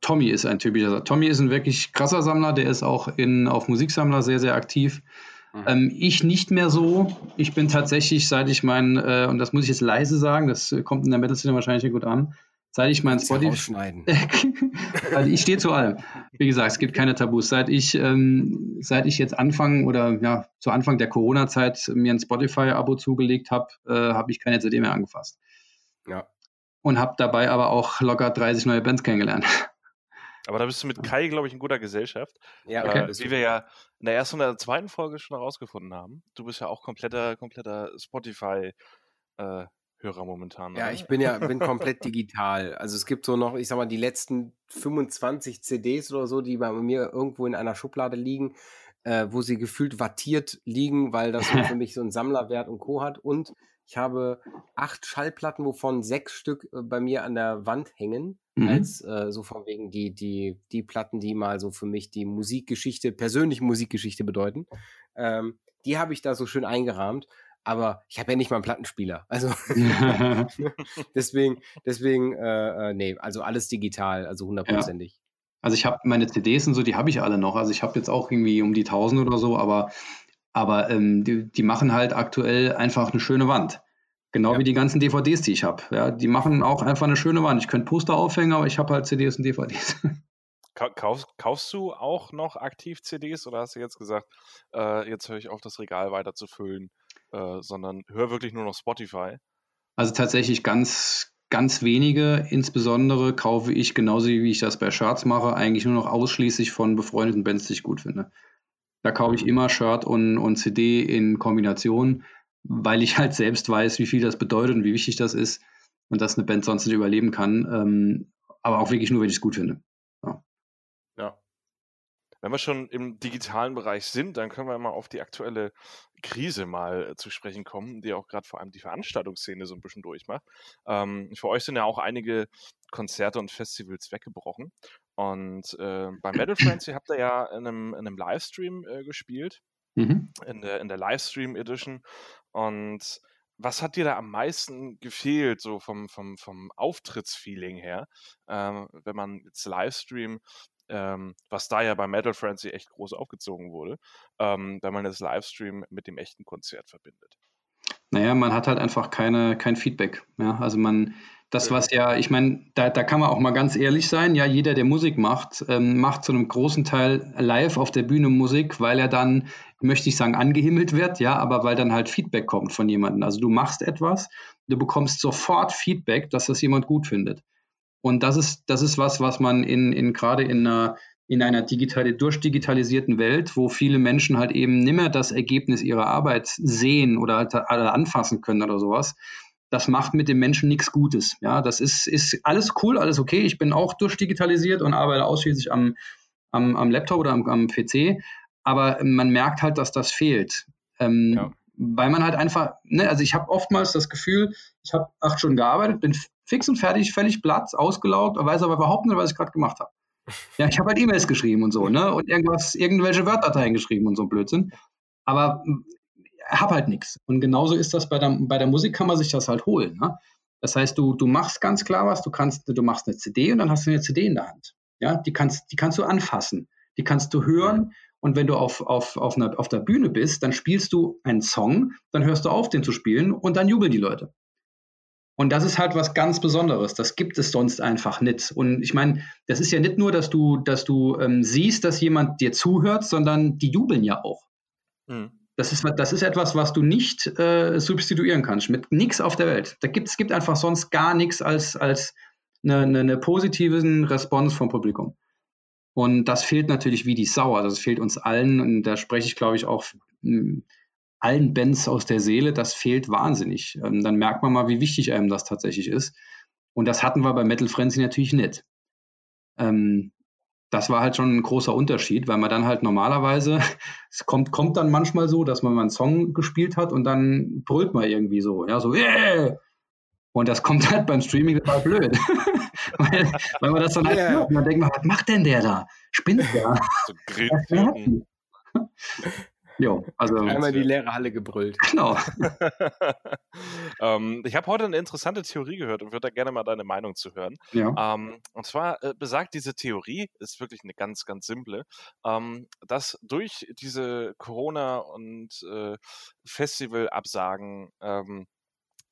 Tommy ist ein typischer. Tommy ist ein wirklich krasser Sammler, der ist auch in, auf Musiksammler sehr, sehr aktiv. Mhm. Ähm, ich nicht mehr so. Ich bin tatsächlich, seit ich mein, äh, und das muss ich jetzt leise sagen, das kommt in der Metal-Szene wahrscheinlich gut an, seit ich mein Spotify. also ich stehe zu allem. Wie gesagt, es gibt keine Tabus. Seit ich, ähm, seit ich jetzt Anfang oder ja, zu Anfang der Corona-Zeit mir ein Spotify-Abo zugelegt habe, äh, habe ich keine CD mehr angefasst. Ja. Und habe dabei aber auch locker 30 neue Bands kennengelernt. Aber da bist du mit Kai, glaube ich, in guter Gesellschaft. Ja, okay. Äh, wie wir ja in der ersten und der zweiten Folge schon herausgefunden haben. Du bist ja auch kompletter, kompletter Spotify- äh, Hörer momentan. Ja, oder? ich bin ja bin komplett digital. Also es gibt so noch, ich sag mal, die letzten 25 CDs oder so, die bei mir irgendwo in einer Schublade liegen, äh, wo sie gefühlt wattiert liegen, weil das so für mich so einen Sammlerwert und Co. hat. Und ich habe acht Schallplatten, wovon sechs Stück äh, bei mir an der Wand hängen. Mhm. Als äh, so von wegen die, die, die Platten, die mal so für mich die Musikgeschichte, persönliche Musikgeschichte bedeuten. Ähm, die habe ich da so schön eingerahmt aber ich habe ja nicht mal einen Plattenspieler. Also deswegen, deswegen, äh, äh, nee, also alles digital, also hundertprozentig. Also ich habe meine CDs und so, die habe ich alle noch. Also ich habe jetzt auch irgendwie um die 1000 oder so, aber, aber ähm, die, die machen halt aktuell einfach eine schöne Wand. Genau Ja. wie die ganzen DVDs, die ich habe. Ja, die machen auch einfach eine schöne Wand. Ich könnte Poster aufhängen, aber ich habe halt CDs und DVDs. Ka- Kaufst, kaufst du auch noch aktiv CDs oder hast du jetzt gesagt, äh, jetzt höre ich auf, das Regal weiter zu füllen, äh, sondern hör wirklich nur noch Spotify? Also tatsächlich ganz, ganz wenige. Insbesondere kaufe ich, genauso wie ich das bei Shirts mache, eigentlich nur noch ausschließlich von befreundeten Bands, die ich gut finde. Da kaufe ich immer Shirt und, und CD in Kombination, weil ich halt selbst weiß, wie viel das bedeutet und wie wichtig das ist und dass eine Band sonst nicht überleben kann. Ähm, aber auch wirklich nur, wenn ich es gut finde. Ja. Wenn wir schon im digitalen Bereich sind, dann können wir mal auf die aktuelle Krise mal äh, zu sprechen kommen, die auch gerade vor allem die Veranstaltungsszene so ein bisschen durchmacht. Ähm, für euch sind ja auch einige Konzerte und Festivals weggebrochen. Und äh, bei Metal Frenzy habt ihr ja in einem, in einem Livestream äh, gespielt, Mhm. in der, in der Livestream Edition. Und was hat dir da am meisten gefehlt, so vom, vom, vom Auftrittsfeeling her, ähm, wenn man jetzt Livestream, ähm, was da ja bei Metal Frenzy echt groß aufgezogen wurde, ähm, wenn man das Livestream mit dem echten Konzert verbindet? Naja, man hat halt einfach keine, kein Feedback. Ja, also man, das, was ja, ich meine, da, da kann man auch mal ganz ehrlich sein, ja, jeder, der Musik macht, ähm, macht zu einem großen Teil live auf der Bühne Musik, weil er dann, möchte ich sagen, angehimmelt wird, ja, aber weil dann halt Feedback kommt von jemandem. Also du machst etwas, du bekommst sofort Feedback, dass das jemand gut findet. Und das ist, das ist was, was man in, in gerade in einer, in einer digital, durchdigitalisierten Welt, wo viele Menschen halt eben nimmer das Ergebnis ihrer Arbeit sehen oder halt alle anfassen können oder sowas, das macht mit dem Menschen nichts Gutes. Ja, das ist, ist alles cool, alles okay. Ich bin auch durchdigitalisiert und arbeite ausschließlich am, am, am Laptop oder am, am PC, aber man merkt halt, dass das fehlt. Ähm, Ja. Weil man halt einfach, ne, also ich habe oftmals das Gefühl, ich habe acht Stunden gearbeitet, bin fix und fertig, völlig platt, ausgelaugt, weiß aber überhaupt nicht, was ich gerade gemacht habe. Ja, ich habe halt E-Mails geschrieben und so, ne? Und irgendwas, irgendwelche Word-Dateien geschrieben und so Blödsinn. Aber habe halt nichts. Und genauso ist das bei der, bei der Musik, kann man sich das halt holen. Ne? Das heißt, du, du machst ganz klar was, du kannst, du machst eine CD und dann hast du eine CD in der Hand. Ja, die kannst, die kannst du anfassen, die kannst du hören. Und wenn du auf, auf, auf, einer, auf der Bühne bist, dann spielst du einen Song, dann hörst du auf, den zu spielen und dann jubeln die Leute. Und das ist halt was ganz Besonderes. Das gibt es sonst einfach nicht. Und ich meine, das ist ja nicht nur, dass du, dass du ähm, siehst, dass jemand dir zuhört, sondern die jubeln ja auch. Mhm. Das ist, das ist etwas, was du nicht äh, substituieren kannst. Mit nichts auf der Welt. Da gibt, es gibt einfach sonst gar nichts als, als eine, eine, eine positiven Response vom Publikum. Und das fehlt natürlich wie die Sau. Also das fehlt uns allen. Und da spreche ich, glaube ich, auch mh, allen Bands aus der Seele. Das fehlt wahnsinnig. Ähm, dann merkt man mal, wie wichtig einem das tatsächlich ist. Und das hatten wir bei Metal Frenzy natürlich nicht. Ähm, das war halt schon ein großer Unterschied, weil man dann halt normalerweise, es kommt, kommt dann manchmal so, dass man mal einen Song gespielt hat und dann brüllt man irgendwie so, ja, so, yeah! Und das kommt halt beim Streaming total blöd. weil, weil man das dann halt Yeah. hört und dann denkt man, was macht denn der da? Spinnt der? So. Jo, also, Einmal die leere Halle gebrüllt. genau. ähm, ich habe heute eine interessante Theorie gehört und würde da gerne mal deine Meinung zu hören. Ja. Ähm, und zwar äh, besagt diese Theorie, ist wirklich eine ganz, ganz simple, ähm, dass durch diese Corona- und äh, Festivalabsagen, ähm,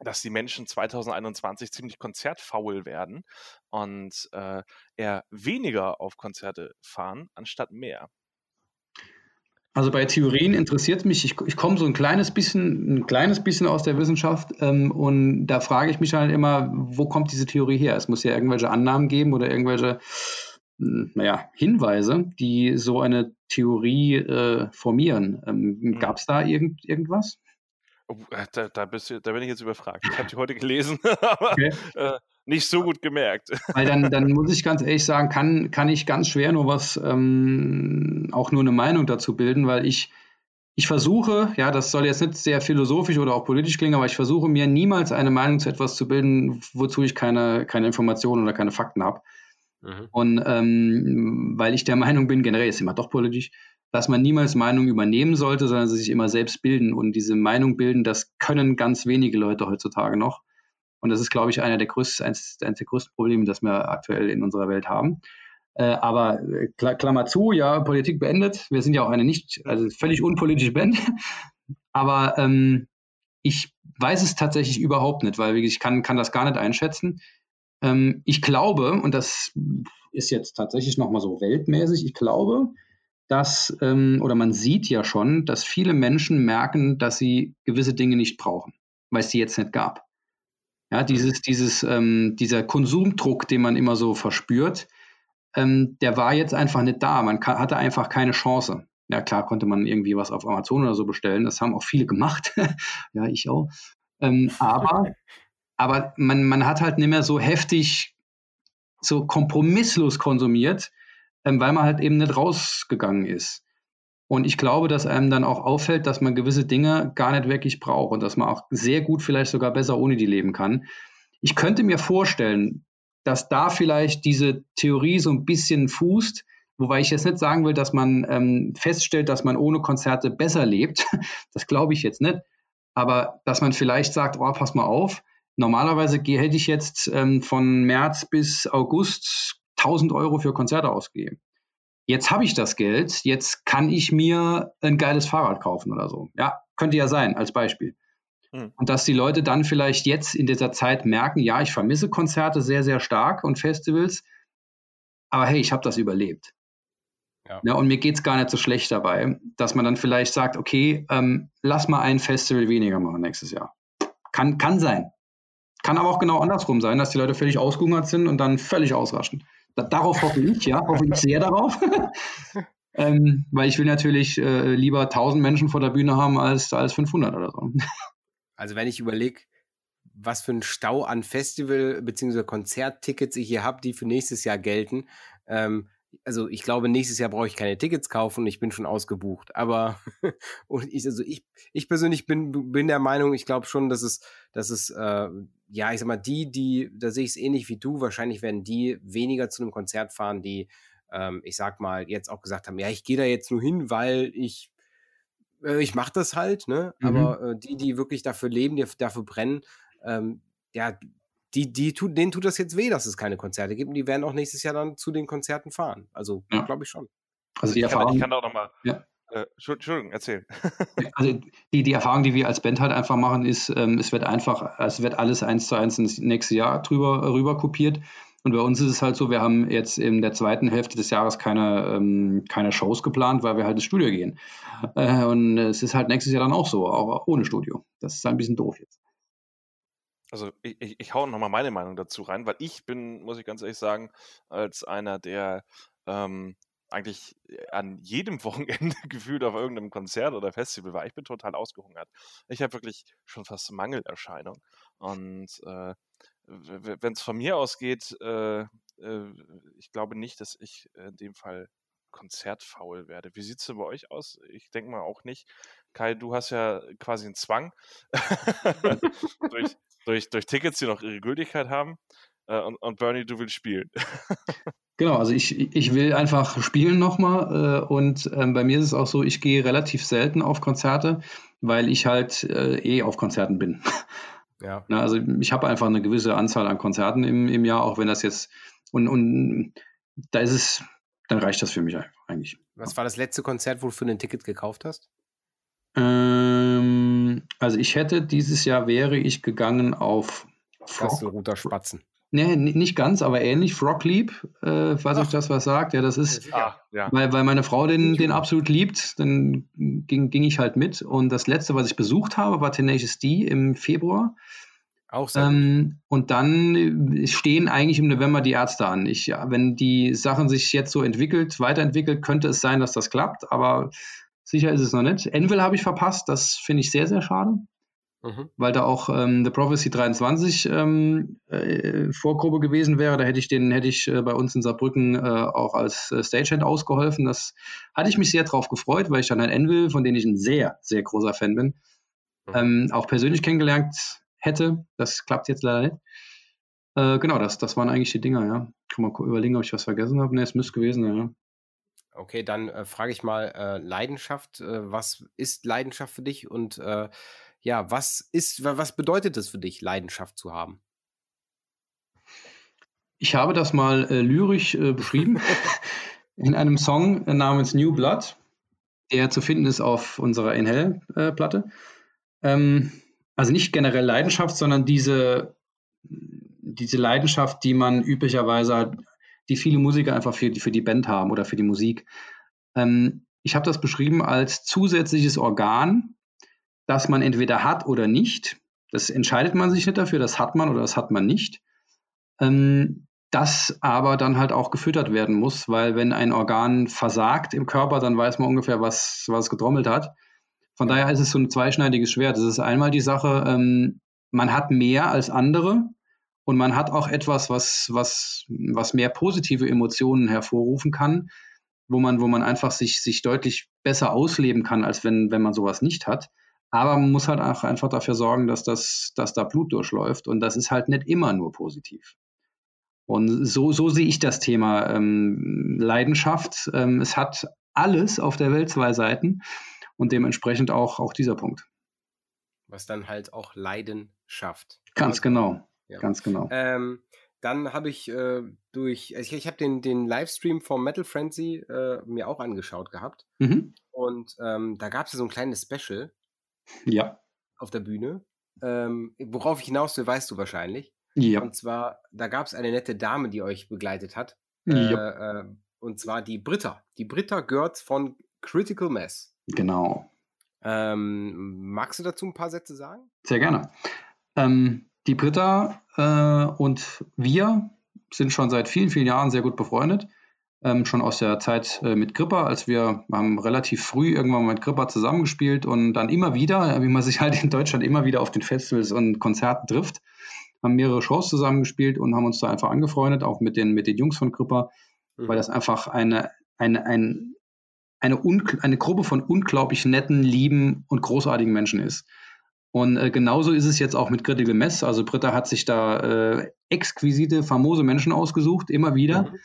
dass die Menschen 2021 ziemlich konzertfaul werden und äh, eher weniger auf Konzerte fahren, anstatt mehr. Also bei Theorien interessiert mich, ich, ich komme so ein kleines bisschen, ein kleines bisschen aus der Wissenschaft ähm, und da frage ich mich halt immer, wo kommt diese Theorie her? Es muss ja irgendwelche Annahmen geben oder irgendwelche, mh, naja, Hinweise, die so eine Theorie äh, formieren. Ähm, Mhm. Gab es da irgend, irgendwas? Oh, äh, da, da, bist du, da bin ich jetzt überfragt. Ich habe die heute gelesen, aber okay. äh, nicht so gut gemerkt. Weil dann, dann muss ich ganz ehrlich sagen, kann, kann ich ganz schwer nur was, ähm, auch nur eine Meinung dazu bilden, weil ich, ich versuche, ja, das soll jetzt nicht sehr philosophisch oder auch politisch klingen, aber ich versuche mir niemals eine Meinung zu etwas zu bilden, wozu ich keine, keine Informationen oder keine Fakten habe. Mhm. Und ähm, weil ich der Meinung bin, generell ist immer doch politisch, dass man niemals Meinung übernehmen sollte, sondern sie sich immer selbst bilden. Und diese Meinung bilden, das können ganz wenige Leute heutzutage noch. Und das ist, glaube ich, einer der größten, eines, eines der größten Probleme, das wir aktuell in unserer Welt haben. Äh, aber äh, Klammer zu, ja, Politik beendet. Wir sind ja auch eine nicht, also völlig unpolitische Band. aber ähm, ich weiß es tatsächlich überhaupt nicht, weil ich kann, kann das gar nicht einschätzen. Ähm, ich glaube, und das ist jetzt tatsächlich nochmal so weltmäßig, ich glaube, dass, ähm, oder man sieht ja schon, dass viele Menschen merken, dass sie gewisse Dinge nicht brauchen, weil es sie jetzt nicht gab. Ja, dieses, dieses, ähm, dieser Konsumdruck, den man immer so verspürt, ähm, der war jetzt einfach nicht da. Man kann, hatte einfach keine Chance. Ja, klar konnte man irgendwie was auf Amazon oder so bestellen. Das haben auch viele gemacht. ja, ich auch. Ähm, aber aber man, man hat halt nicht mehr so heftig, so kompromisslos konsumiert, ähm, weil man halt eben nicht rausgegangen ist. Und ich glaube, dass einem dann auch auffällt, dass man gewisse Dinge gar nicht wirklich braucht und dass man auch sehr gut vielleicht sogar besser ohne die leben kann. Ich könnte mir vorstellen, dass da vielleicht diese Theorie so ein bisschen fußt, wobei ich jetzt nicht sagen will, dass man ähm, feststellt, dass man ohne Konzerte besser lebt. Das glaube ich jetzt nicht. Aber dass man vielleicht sagt, oh, pass mal auf, normalerweise hätte ich jetzt ähm, von März bis August 1000 Euro für Konzerte ausgegeben. Jetzt habe ich das Geld, jetzt kann ich mir ein geiles Fahrrad kaufen oder so. Ja, könnte ja sein, als Beispiel. Hm. Und dass die Leute dann vielleicht jetzt in dieser Zeit merken, ja, ich vermisse Konzerte sehr, sehr stark und Festivals, aber hey, ich habe das überlebt. Ja. ja. und mir geht es gar nicht so schlecht dabei, dass man dann vielleicht sagt, okay, ähm, lass mal ein Festival weniger machen nächstes Jahr. Kann, kann sein. Kann aber auch genau andersrum sein, dass die Leute völlig ausgehungert sind und dann völlig ausraschen. Da, darauf hoffe ich, ja, hoffe ich sehr darauf. ähm, weil ich will natürlich äh, lieber 1000 Menschen vor der Bühne haben als, als 500 oder so. Also wenn ich überlege, was für ein Stau an Festival- bzw. Konzerttickets ich hier habe, die für nächstes Jahr gelten, ähm, also ich glaube, nächstes Jahr brauche ich keine Tickets kaufen und ich bin schon ausgebucht. Aber und ich, also ich, ich persönlich bin, bin der Meinung, ich glaube schon, dass es, dass es, äh, ja, ich sag mal, die, die, da sehe ich es ähnlich wie du, wahrscheinlich werden die weniger zu einem Konzert fahren, die, ähm, ich sag mal, jetzt auch gesagt haben, ja, ich gehe da jetzt nur hin, weil ich äh, ich mache das halt, ne? Mhm. Aber äh, die, die wirklich dafür leben, die dafür brennen, ähm, ja, die, die tut, denen tut das jetzt weh, dass es keine Konzerte gibt und die werden auch nächstes Jahr dann zu den Konzerten fahren. Also ja. glaube ich schon. Also die ich Erfahrung. Kann, ich kann auch nochmal. Ja. Äh, Entschuldigung, erzähl. also die, die Erfahrung, die wir als Band halt einfach machen, ist, ähm, es wird einfach, es wird alles eins zu eins ins nächste Jahr drüber rüber kopiert. Und bei uns ist es halt so, wir haben jetzt in der zweiten Hälfte des Jahres keine, ähm, keine Shows geplant, weil wir halt ins Studio gehen. Äh, und es ist halt nächstes Jahr dann auch so, auch ohne Studio. Das ist ein bisschen doof jetzt also ich, ich, ich hau nochmal meine Meinung dazu rein, weil ich bin, muss ich ganz ehrlich sagen, als einer, der ähm, eigentlich äh, an jedem Wochenende gefühlt auf irgendeinem Konzert oder Festival war. Ich bin total ausgehungert. Ich habe wirklich schon fast Mangelerscheinung. Und äh, wenn es von mir ausgeht, äh, äh, ich glaube nicht, dass ich in dem Fall konzertfaul werde. Wie sieht es denn bei euch aus? Ich denke mal auch nicht. Kai, du hast ja quasi einen Zwang durch, durch, durch Tickets, die noch ihre Gültigkeit haben. Äh, und, und, Bernie, du willst spielen. genau, also ich, ich will einfach spielen nochmal. Äh, und ähm, bei mir ist es auch so, ich gehe relativ selten auf Konzerte, weil ich halt äh, eh auf Konzerten bin. Ja. Na, also ich habe einfach eine gewisse Anzahl an Konzerten im, im Jahr, auch wenn das jetzt und, und da ist es, dann reicht das für mich eigentlich. Was war das letzte Konzert, wo du für ein Ticket gekauft hast? Ähm, also ich hätte dieses Jahr wäre ich gegangen auf Kastelruther Spatzen. Nee, nicht ganz, aber ähnlich. Frog Leap, äh, weiß ich das was sagt. Ja, das ist, ah, ja. Weil, weil meine Frau den, den absolut liebt, dann ging, ging ich halt mit. Und das letzte, was ich besucht habe, war Tenacious D im Februar. Auch sehr ähm, Und dann äh, stehen eigentlich im November die Ärzte an. Ich, ja, wenn die Sachen sich jetzt so entwickelt, weiterentwickelt, könnte es sein, dass das klappt, aber sicher ist es noch nicht. Envil habe ich verpasst, das finde ich sehr, sehr schade. mhm. weil da auch ähm, The Prophecy 23 ähm, äh, Vorgruppe gewesen wäre. Da hätte ich den, hätte ich äh, bei uns in Saarbrücken äh, auch als äh, Stagehand ausgeholfen. Das hatte ich mich sehr drauf gefreut, weil ich dann ein Envil, von dem ich ein sehr, sehr großer Fan bin, mhm. ähm, auch persönlich kennengelernt hätte. Das klappt jetzt leider nicht. Äh, genau, das, das waren eigentlich die Dinger, ja. Kann man überlegen, ob ich was vergessen habe. Ne, es müsste gewesen sein, ja. Okay, dann äh, frage ich mal äh, Leidenschaft. Äh, was ist Leidenschaft für dich und äh, ja, was ist, was bedeutet es für dich, Leidenschaft zu haben? Ich habe das mal äh, lyrisch äh, beschrieben in einem Song namens New Blood, der zu finden ist auf unserer Inhale-Platte. Ähm, also nicht generell Leidenschaft, sondern diese, diese Leidenschaft, die man üblicherweise hat, die viele Musiker einfach für, für die Band haben oder für die Musik. Ähm, ich habe das beschrieben als zusätzliches Organ, das man entweder hat oder nicht. Das entscheidet man sich nicht dafür, das hat man oder das hat man nicht. Ähm, das aber dann halt auch gefüttert werden muss, weil wenn ein Organ versagt im Körper, dann weiß man ungefähr, was, was getrommelt hat. Von daher ist es so ein zweischneidiges Schwert. Das ist einmal die Sache, ähm, man hat mehr als andere, und man hat auch etwas, was, was, was mehr positive Emotionen hervorrufen kann, wo man, wo man einfach sich, sich deutlich besser ausleben kann, als wenn, wenn man sowas nicht hat. Aber man muss halt auch einfach dafür sorgen, dass, das, dass da Blut durchläuft. Und das ist halt nicht immer nur positiv. Und so, so sehe ich das Thema ähm, Leidenschaft. Ähm, es hat alles auf der Welt zwei Seiten und dementsprechend auch, auch dieser Punkt. Was dann halt auch Leiden schafft. Ganz genau. Ja. Ganz genau. Ähm, dann habe ich äh, durch, also ich, ich habe den, den Livestream vom Metal Frenzy äh, mir auch angeschaut gehabt. Mhm. Und ähm, da gab es ja so ein kleines Special. Ja. Auf der Bühne. Ähm, worauf ich hinaus will, weißt du wahrscheinlich. Ja. Und zwar, da gab es eine nette Dame, die euch begleitet hat. Ja. Äh, äh, und zwar die Britta. Die Britta Görz von Critical Mass. Genau. Ähm, magst du dazu ein paar Sätze sagen? Sehr gerne. Ähm, die Britta äh, und wir sind schon seit vielen, vielen Jahren sehr gut befreundet. Ähm, schon aus der Zeit äh, mit Gripper, als wir haben relativ früh irgendwann mit Gripper zusammengespielt und dann immer wieder, wie man sich halt in Deutschland immer wieder auf den Festivals und Konzerten trifft, haben mehrere Shows zusammengespielt und haben uns da einfach angefreundet, auch mit den, mit den Jungs von Gripper, mhm. weil das einfach eine, eine, ein, eine, eine Gruppe von unglaublich netten, lieben und großartigen Menschen ist. Und äh, genauso ist es jetzt auch mit Critical Mess. Also Britta hat sich da äh, exquisite, famose Menschen ausgesucht, immer wieder. Mhm.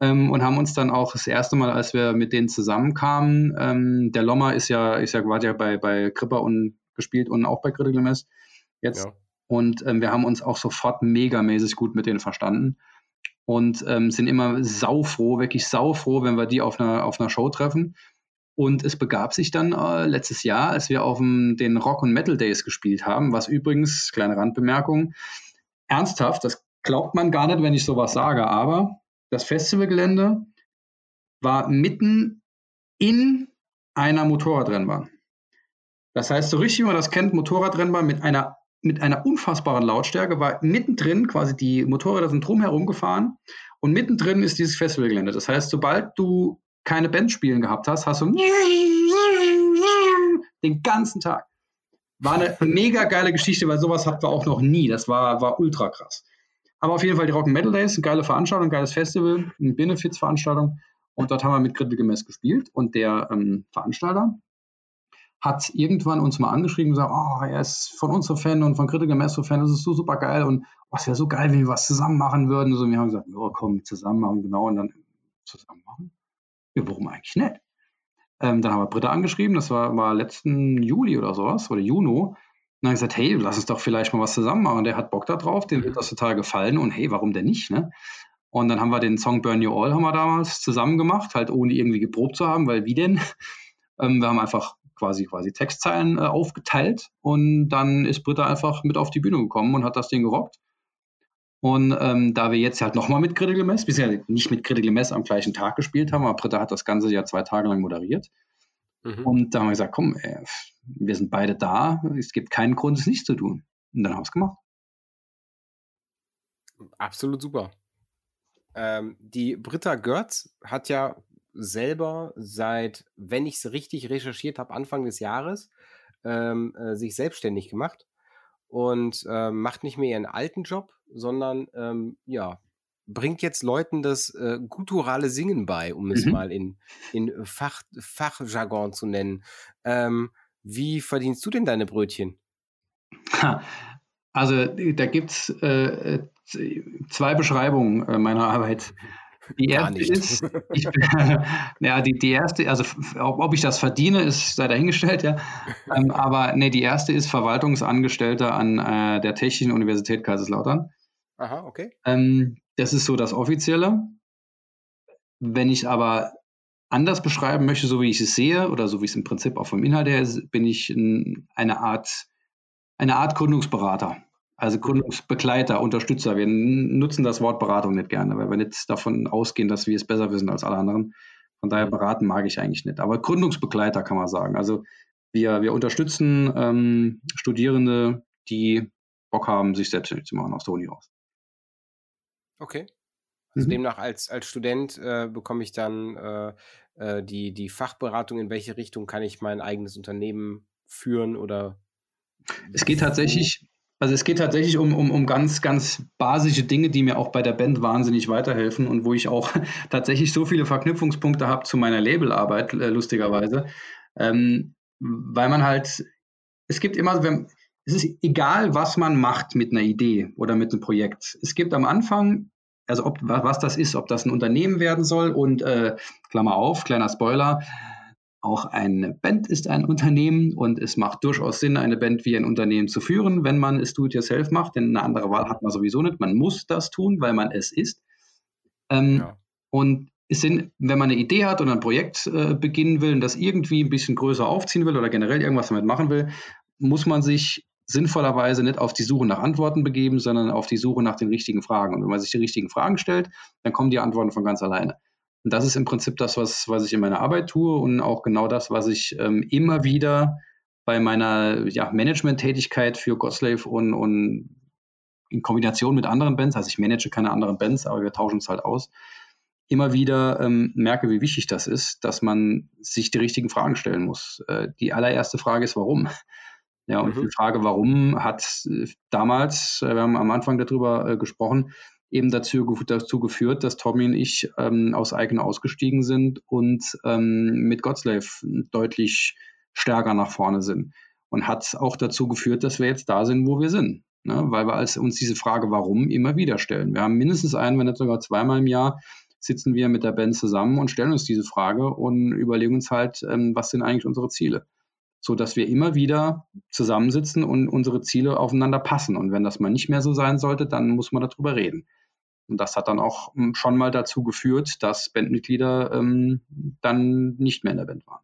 Ähm, und haben uns dann auch das erste Mal, als wir mit denen zusammenkamen, ähm, der Lommer ist ja, ist ja gerade ja bei, bei Kripper und gespielt und auch bei Critical Mess jetzt. Ja. Und ähm, wir haben uns auch sofort megamäßig gut mit denen verstanden und ähm, sind immer saufroh, wirklich saufroh, wenn wir die auf einer, auf einer Show treffen. Und es begab sich dann äh, letztes Jahr, als wir auf dem, den Rock und Metal Days gespielt haben, was übrigens, kleine Randbemerkung, ernsthaft, das glaubt man gar nicht, wenn ich sowas sage, aber das Festivalgelände war mitten in einer Motorradrennbahn. Das heißt, so richtig, wie man das kennt, Motorradrennbahn mit einer, mit einer unfassbaren Lautstärke, war mittendrin, quasi die Motorräder sind drumherum gefahren und mittendrin ist dieses Festivalgelände. Das heißt, sobald du keine Band spielen gehabt hast, hast du den ganzen Tag. War eine mega geile Geschichte, weil sowas hatten wir auch noch nie. Das war, war ultra krass. Aber auf jeden Fall die Rock Metal Days, eine geile Veranstaltung, ein geiles Festival, eine Benefits-Veranstaltung. Und dort haben wir mit Critical Mass gespielt. Und der ähm, Veranstalter hat irgendwann uns mal angeschrieben und gesagt, oh, er ist von uns so Fan und von Critical Mass so Fan, das ist so super geil und oh, es wäre so geil, wenn wir was zusammen machen würden. Und so, wir haben gesagt, oh, komm, zusammen machen, genau, und dann zusammen machen ja, warum eigentlich nicht? Ähm, dann haben wir Britta angeschrieben, das war, war letzten Juli oder sowas, oder Juni. Und dann gesagt, hey, lass uns doch vielleicht mal was zusammen machen. Der hat Bock da drauf, dem wird das total gefallen und hey, warum denn nicht, ne? Und dann haben wir den Song Burn You All haben wir damals zusammen gemacht, halt ohne irgendwie geprobt zu haben, weil wie denn? Ähm, wir haben einfach quasi quasi Textzeilen äh, aufgeteilt und dann ist Britta einfach mit auf die Bühne gekommen und hat das Ding gerockt. Und ähm, da wir jetzt halt nochmal mit Critical Mess, bisher nicht mit Critical Mess am gleichen Tag gespielt haben, aber Britta hat das Ganze ja zwei Tage lang moderiert. Mhm. Und da haben wir gesagt, komm, ey, äh, wir sind beide da, es gibt keinen Grund, es nicht zu tun. Und dann haben wir es gemacht. Absolut super. Ähm, die Britta Görz hat ja selber seit, wenn ich es richtig recherchiert habe, Anfang des Jahres ähm, äh, sich selbstständig gemacht und äh, macht nicht mehr ihren alten Job, sondern ähm, ja, bringt jetzt Leuten das äh, gutturale Singen bei, um es Mhm. mal in, in Fach, Fachjargon zu nennen. Ähm, wie verdienst du denn deine Brötchen? Ha, Also da gibt es äh, z- zwei Beschreibungen äh, meiner Arbeit. Die erste ist, ich, ja, die, die erste, also ob, ob ich das verdiene, ist sei dahingestellt, ja. Ähm, aber nee, die erste ist Verwaltungsangestellter an äh, der Technischen Universität Kaiserslautern. Aha, okay. Ähm, das ist so das Offizielle. Wenn ich aber anders beschreiben möchte, so wie ich es sehe oder so wie es im Prinzip auch vom Inhalt her ist, bin ich ein, eine Art, eine Art Gründungsberater. Also Gründungsbegleiter, Unterstützer. Wir nutzen das Wort Beratung nicht gerne, weil wir nicht davon ausgehen, dass wir es besser wissen als alle anderen. Von daher beraten mag ich eigentlich nicht. Aber Gründungsbegleiter kann man sagen. Also wir, wir unterstützen ähm, Studierende, die Bock haben, sich selbstständig zu machen aus der Uni aus. Okay. Also Mhm. demnach als, als Student äh, bekomme ich dann äh, äh, die, die Fachberatung, in welche Richtung kann ich mein eigenes Unternehmen führen oder Es geht tatsächlich, also es geht tatsächlich um, um, um ganz, ganz basische Dinge, die mir auch bei der Band wahnsinnig weiterhelfen und wo ich auch tatsächlich so viele Verknüpfungspunkte habe zu meiner Labelarbeit, äh, lustigerweise. Ähm, weil man halt, es gibt immer, wenn, es ist egal, was man macht mit einer Idee oder mit einem Projekt. Es gibt am Anfang, also ob, wa- was das ist, ob das ein Unternehmen werden soll und äh, Klammer auf, kleiner Spoiler, auch eine Band ist ein Unternehmen und es macht durchaus Sinn, eine Band wie ein Unternehmen zu führen, wenn man es do-it-yourself macht, denn eine andere Wahl hat man sowieso nicht. Man muss das tun, weil man es ist. Ähm, Ja. Und es sind, wenn man eine Idee hat und ein Projekt äh, beginnen will und das irgendwie ein bisschen größer aufziehen will oder generell irgendwas damit machen will, muss man sich sinnvollerweise nicht auf die Suche nach Antworten begeben, sondern auf die Suche nach den richtigen Fragen. Und wenn man sich die richtigen Fragen stellt, dann kommen die Antworten von ganz alleine. Und das ist im Prinzip das, was, was ich in meiner Arbeit tue und auch genau das, was ich ähm, immer wieder bei meiner ja, Management-Tätigkeit für Godslave und, und in Kombination mit anderen Bands, also ich manage keine anderen Bands, aber wir tauschen es halt aus, immer wieder ähm, merke, wie wichtig das ist, dass man sich die richtigen Fragen stellen muss. Äh, die allererste Frage ist, warum? Ja, und Mhm. die Frage, warum, hat äh, damals, äh, wir haben am Anfang darüber äh, gesprochen, eben dazu, dazu geführt, dass Tommy und ich ähm, aus eigener ausgestiegen sind und ähm, mit Godslave deutlich stärker nach vorne sind. Und hat auch dazu geführt, dass wir jetzt da sind, wo wir sind. Ne? Weil wir als, uns diese Frage, warum, immer wieder stellen. Wir haben mindestens ein, wenn nicht sogar zweimal im Jahr, sitzen wir mit der Band zusammen und stellen uns diese Frage und überlegen uns halt, ähm, was sind eigentlich unsere Ziele so dass wir immer wieder zusammensitzen und unsere Ziele aufeinander passen. Und wenn das mal nicht mehr so sein sollte, dann muss man darüber reden. Und das hat dann auch ähm, schon mal dazu geführt, dass Bandmitglieder ähm, dann nicht mehr in der Band waren.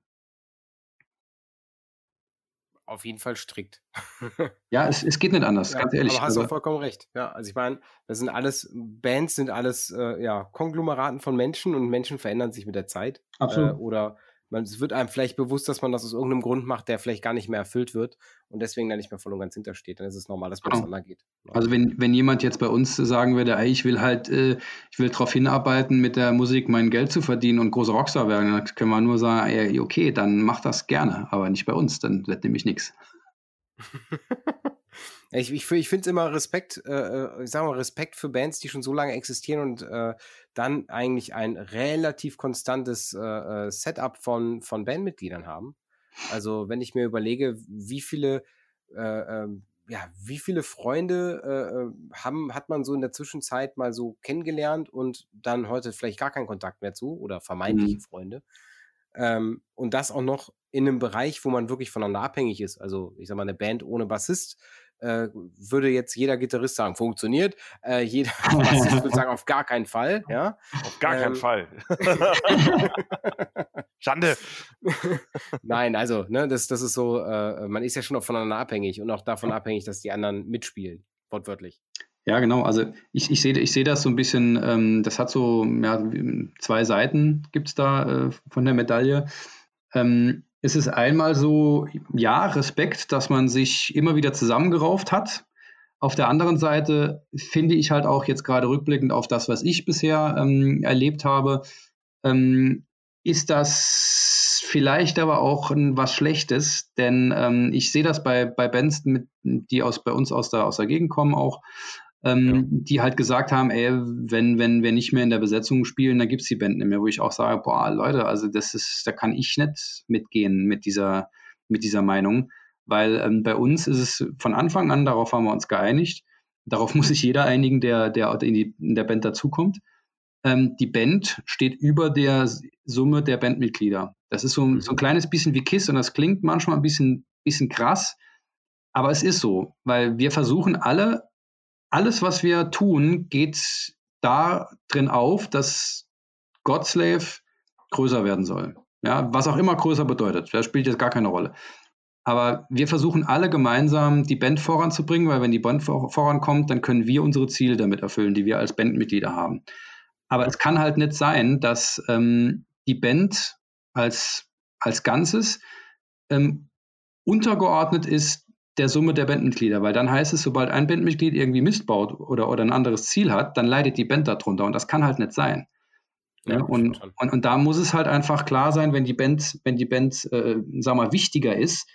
Auf jeden Fall strikt. Ja, es, es geht nicht anders, Ja, ganz ehrlich. Aber hast du Also, vollkommen recht. Ja, also ich meine, das sind alles, Bands sind alles äh, ja, Konglomeraten von Menschen und Menschen verändern sich mit der Zeit. Absolut. Äh, oder man, es wird einem vielleicht bewusst, dass man das aus irgendeinem Grund macht, der vielleicht gar nicht mehr erfüllt wird und deswegen da nicht mehr voll und ganz hintersteht. Dann ist es normal, dass man Genau. auseinandergeht. Also wenn, wenn jemand jetzt bei uns sagen würde, ey, ich will halt, äh, ich will darauf hinarbeiten, mit der Musik mein Geld zu verdienen und großer Rockstar werden, dann können wir nur sagen, ey, okay, dann mach das gerne, aber nicht bei uns, dann wird nämlich nichts. Ich, ich, ich finde es immer Respekt, äh, äh, ich sag mal Respekt für Bands, die schon so lange existieren und äh, dann eigentlich ein relativ konstantes äh, äh, Setup von, von Bandmitgliedern haben. Also wenn ich mir überlege, wie viele, äh, ähm, ja, wie viele Freunde äh, äh, haben, hat man so in der Zwischenzeit mal so kennengelernt und dann heute vielleicht gar keinen Kontakt mehr zu oder vermeintliche Mhm. Freunde. Ähm, und das auch noch in einem Bereich, wo man wirklich voneinander abhängig ist. Also ich sag mal, eine Band ohne Bassist äh, würde jetzt jeder Gitarrist sagen, funktioniert. Äh, jeder Bassist würde sagen, auf gar keinen Fall. Ja? Auf gar keinen Ähm. Fall. Schande. Nein, also, ne, das, das ist so, äh, man ist ja schon auch voneinander abhängig und auch davon abhängig, dass die anderen mitspielen. Wortwörtlich. Ja, genau. Also ich, ich sehe ich seh das so ein bisschen, ähm, das hat so ja, zwei Seiten gibt es da äh, von der Medaille. Ähm, es ist einmal so, ja, Respekt, dass man sich immer wieder zusammengerauft hat. Auf der anderen Seite finde ich halt auch jetzt gerade rückblickend auf das, was ich bisher ähm, erlebt habe, ähm, ist das vielleicht aber auch ein, was Schlechtes, denn ähm, ich sehe das bei, bei Bands, mit, die aus, bei uns aus der, aus der Gegend kommen auch, ähm, ja. die halt gesagt haben, ey, wenn, wenn wir nicht mehr in der Besetzung spielen, dann gibt es die Band nicht mehr, wo ich auch sage, boah, Leute, also das ist, da kann ich nicht mitgehen mit dieser, mit dieser Meinung, weil ähm, bei uns ist es von Anfang an, darauf haben wir uns geeinigt, darauf muss sich jeder einigen, der, der in, die, in der Band dazukommt. Ähm, die Band steht über der Summe der Bandmitglieder. Das ist so, ein, so ein mhm. kleines bisschen wie KISS und das klingt manchmal ein bisschen, bisschen krass, aber es ist so, weil wir versuchen alle, alles, was wir tun, geht da drin auf, dass Godslave größer werden soll. Ja, was auch immer größer bedeutet, das spielt jetzt gar keine Rolle. Aber wir versuchen alle gemeinsam die Band voranzubringen, weil wenn die Band vorankommt, dann können wir unsere Ziele damit erfüllen, die wir als Bandmitglieder haben. Aber es kann halt nicht sein, dass ähm, die Band als, als Ganzes ähm, untergeordnet ist der Summe der Bandmitglieder, weil dann heißt es, sobald ein Bandmitglied irgendwie Mist baut oder, oder ein anderes Ziel hat, dann leidet die Band darunter und das kann halt nicht sein. Ja, und, und, und da muss es halt einfach klar sein, wenn die Band, wenn die Band, äh, sag mal, wichtiger ist,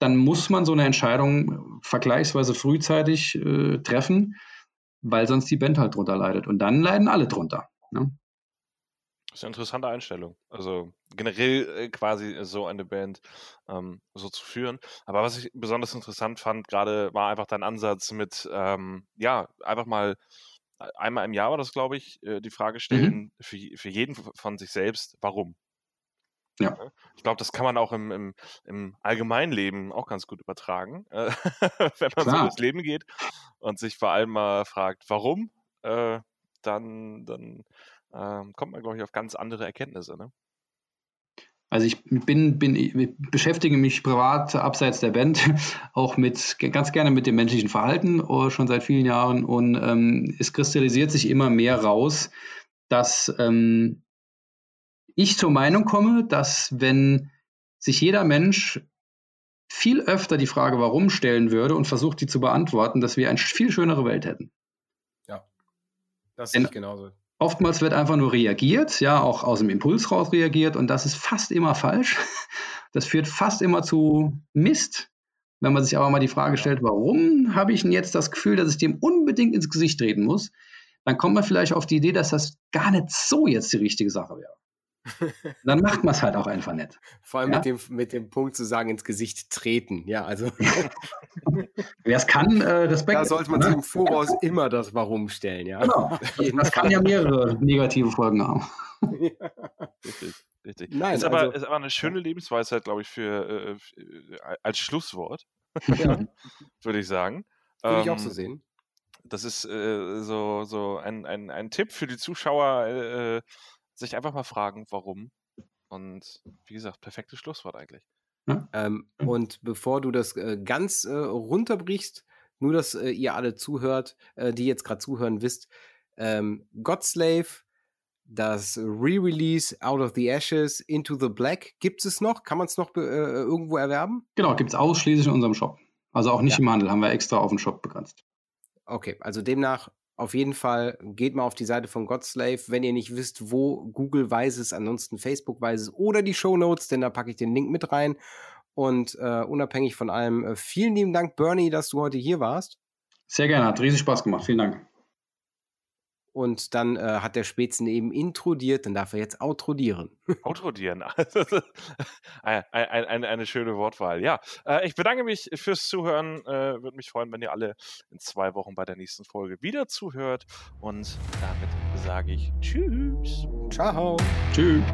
dann muss man so eine Entscheidung vergleichsweise frühzeitig äh, treffen weil sonst die Band halt drunter leidet. Und dann leiden alle drunter. Ne? Das ist eine interessante Einstellung. Also generell äh, quasi so eine Band ähm, so zu führen. Aber was ich besonders interessant fand, gerade war einfach dein Ansatz mit, ähm, ja, einfach mal äh, einmal im Jahr war das, glaube ich, äh, die Frage mhm. stellen mhm. für, für jeden von sich selbst, warum? Ja. Ne? Ich glaube, das kann man auch im, im, im Allgemeinleben auch ganz gut übertragen, äh, wenn man Klar. so durchs Leben geht und sich vor allem mal fragt, warum, äh, dann, dann äh, kommt man, glaube ich, auf ganz andere Erkenntnisse. Ne? Also ich bin, bin, beschäftige mich privat abseits der Band auch mit ganz gerne mit dem menschlichen Verhalten oh, schon seit vielen Jahren und ähm, es kristallisiert sich immer mehr raus, dass ähm, ich zur Meinung komme, dass wenn sich jeder Mensch viel öfter die Frage warum stellen würde und versucht, die zu beantworten, dass wir eine viel schönere Welt hätten. Ja, das sehe ich genauso. Oftmals wird einfach nur reagiert, ja, auch aus dem Impuls raus reagiert und das ist fast immer falsch. Das führt fast immer zu Mist. Wenn man sich aber mal die Frage stellt, warum habe ich denn jetzt das Gefühl, dass ich dem unbedingt ins Gesicht treten muss, dann kommt man vielleicht auf die Idee, dass das gar nicht so jetzt die richtige Sache wäre. Dann macht man es halt auch einfach nicht. Vor allem ja? mit, dem, mit dem Punkt zu sagen, ins Gesicht treten. Ja, also. Wer es kann, äh, Respekt. Da sollte man ne? sich im Voraus immer das Warum stellen. Ja? Genau. Das kann ja mehrere negative Folgen haben. Ja. Richtig. Richtig. Nein, ist, aber, also, ist aber eine schöne Lebensweisheit, glaube ich, für, äh, für, äh, als Schlusswort. Ja. Würde ich sagen. Würde ähm, ich auch so ähm, sehen. Das ist äh, so, so ein, ein, ein Tipp für die Zuschauer äh, sich einfach mal fragen, warum. Und wie gesagt, perfektes Schlusswort eigentlich. Ähm, und bevor du das äh, ganz äh, runterbrichst, nur dass äh, ihr alle zuhört, äh, die jetzt gerade zuhören, wisst, ähm, Godslave, das Re-Release Out of the Ashes, Into the Black, gibt es noch? Kann man es noch äh, irgendwo erwerben? Genau, gibt es ausschließlich in unserem Shop. Also auch nicht ja. im Handel, haben wir extra auf den Shop begrenzt. Okay, also demnach auf jeden Fall geht mal auf die Seite von Godslave, wenn ihr nicht wisst, wo Google weiß es, ansonsten Facebook weiß es oder die Show Notes, denn da packe ich den Link mit rein. Und äh, unabhängig von allem, äh, vielen lieben Dank, Bernie, dass du heute hier warst. Sehr gerne, hat riesig Spaß gemacht. Vielen Dank. Und dann äh, hat der Spätzen eben introdiert, dann darf er jetzt outrodieren. Outrodieren, eine, eine, eine, schöne Wortwahl. Ja, äh, ich bedanke mich fürs Zuhören. Äh, Würde mich freuen, wenn ihr alle in zwei Wochen bei der nächsten Folge wieder zuhört. Und damit sage ich Tschüss. Ciao. Tschüss.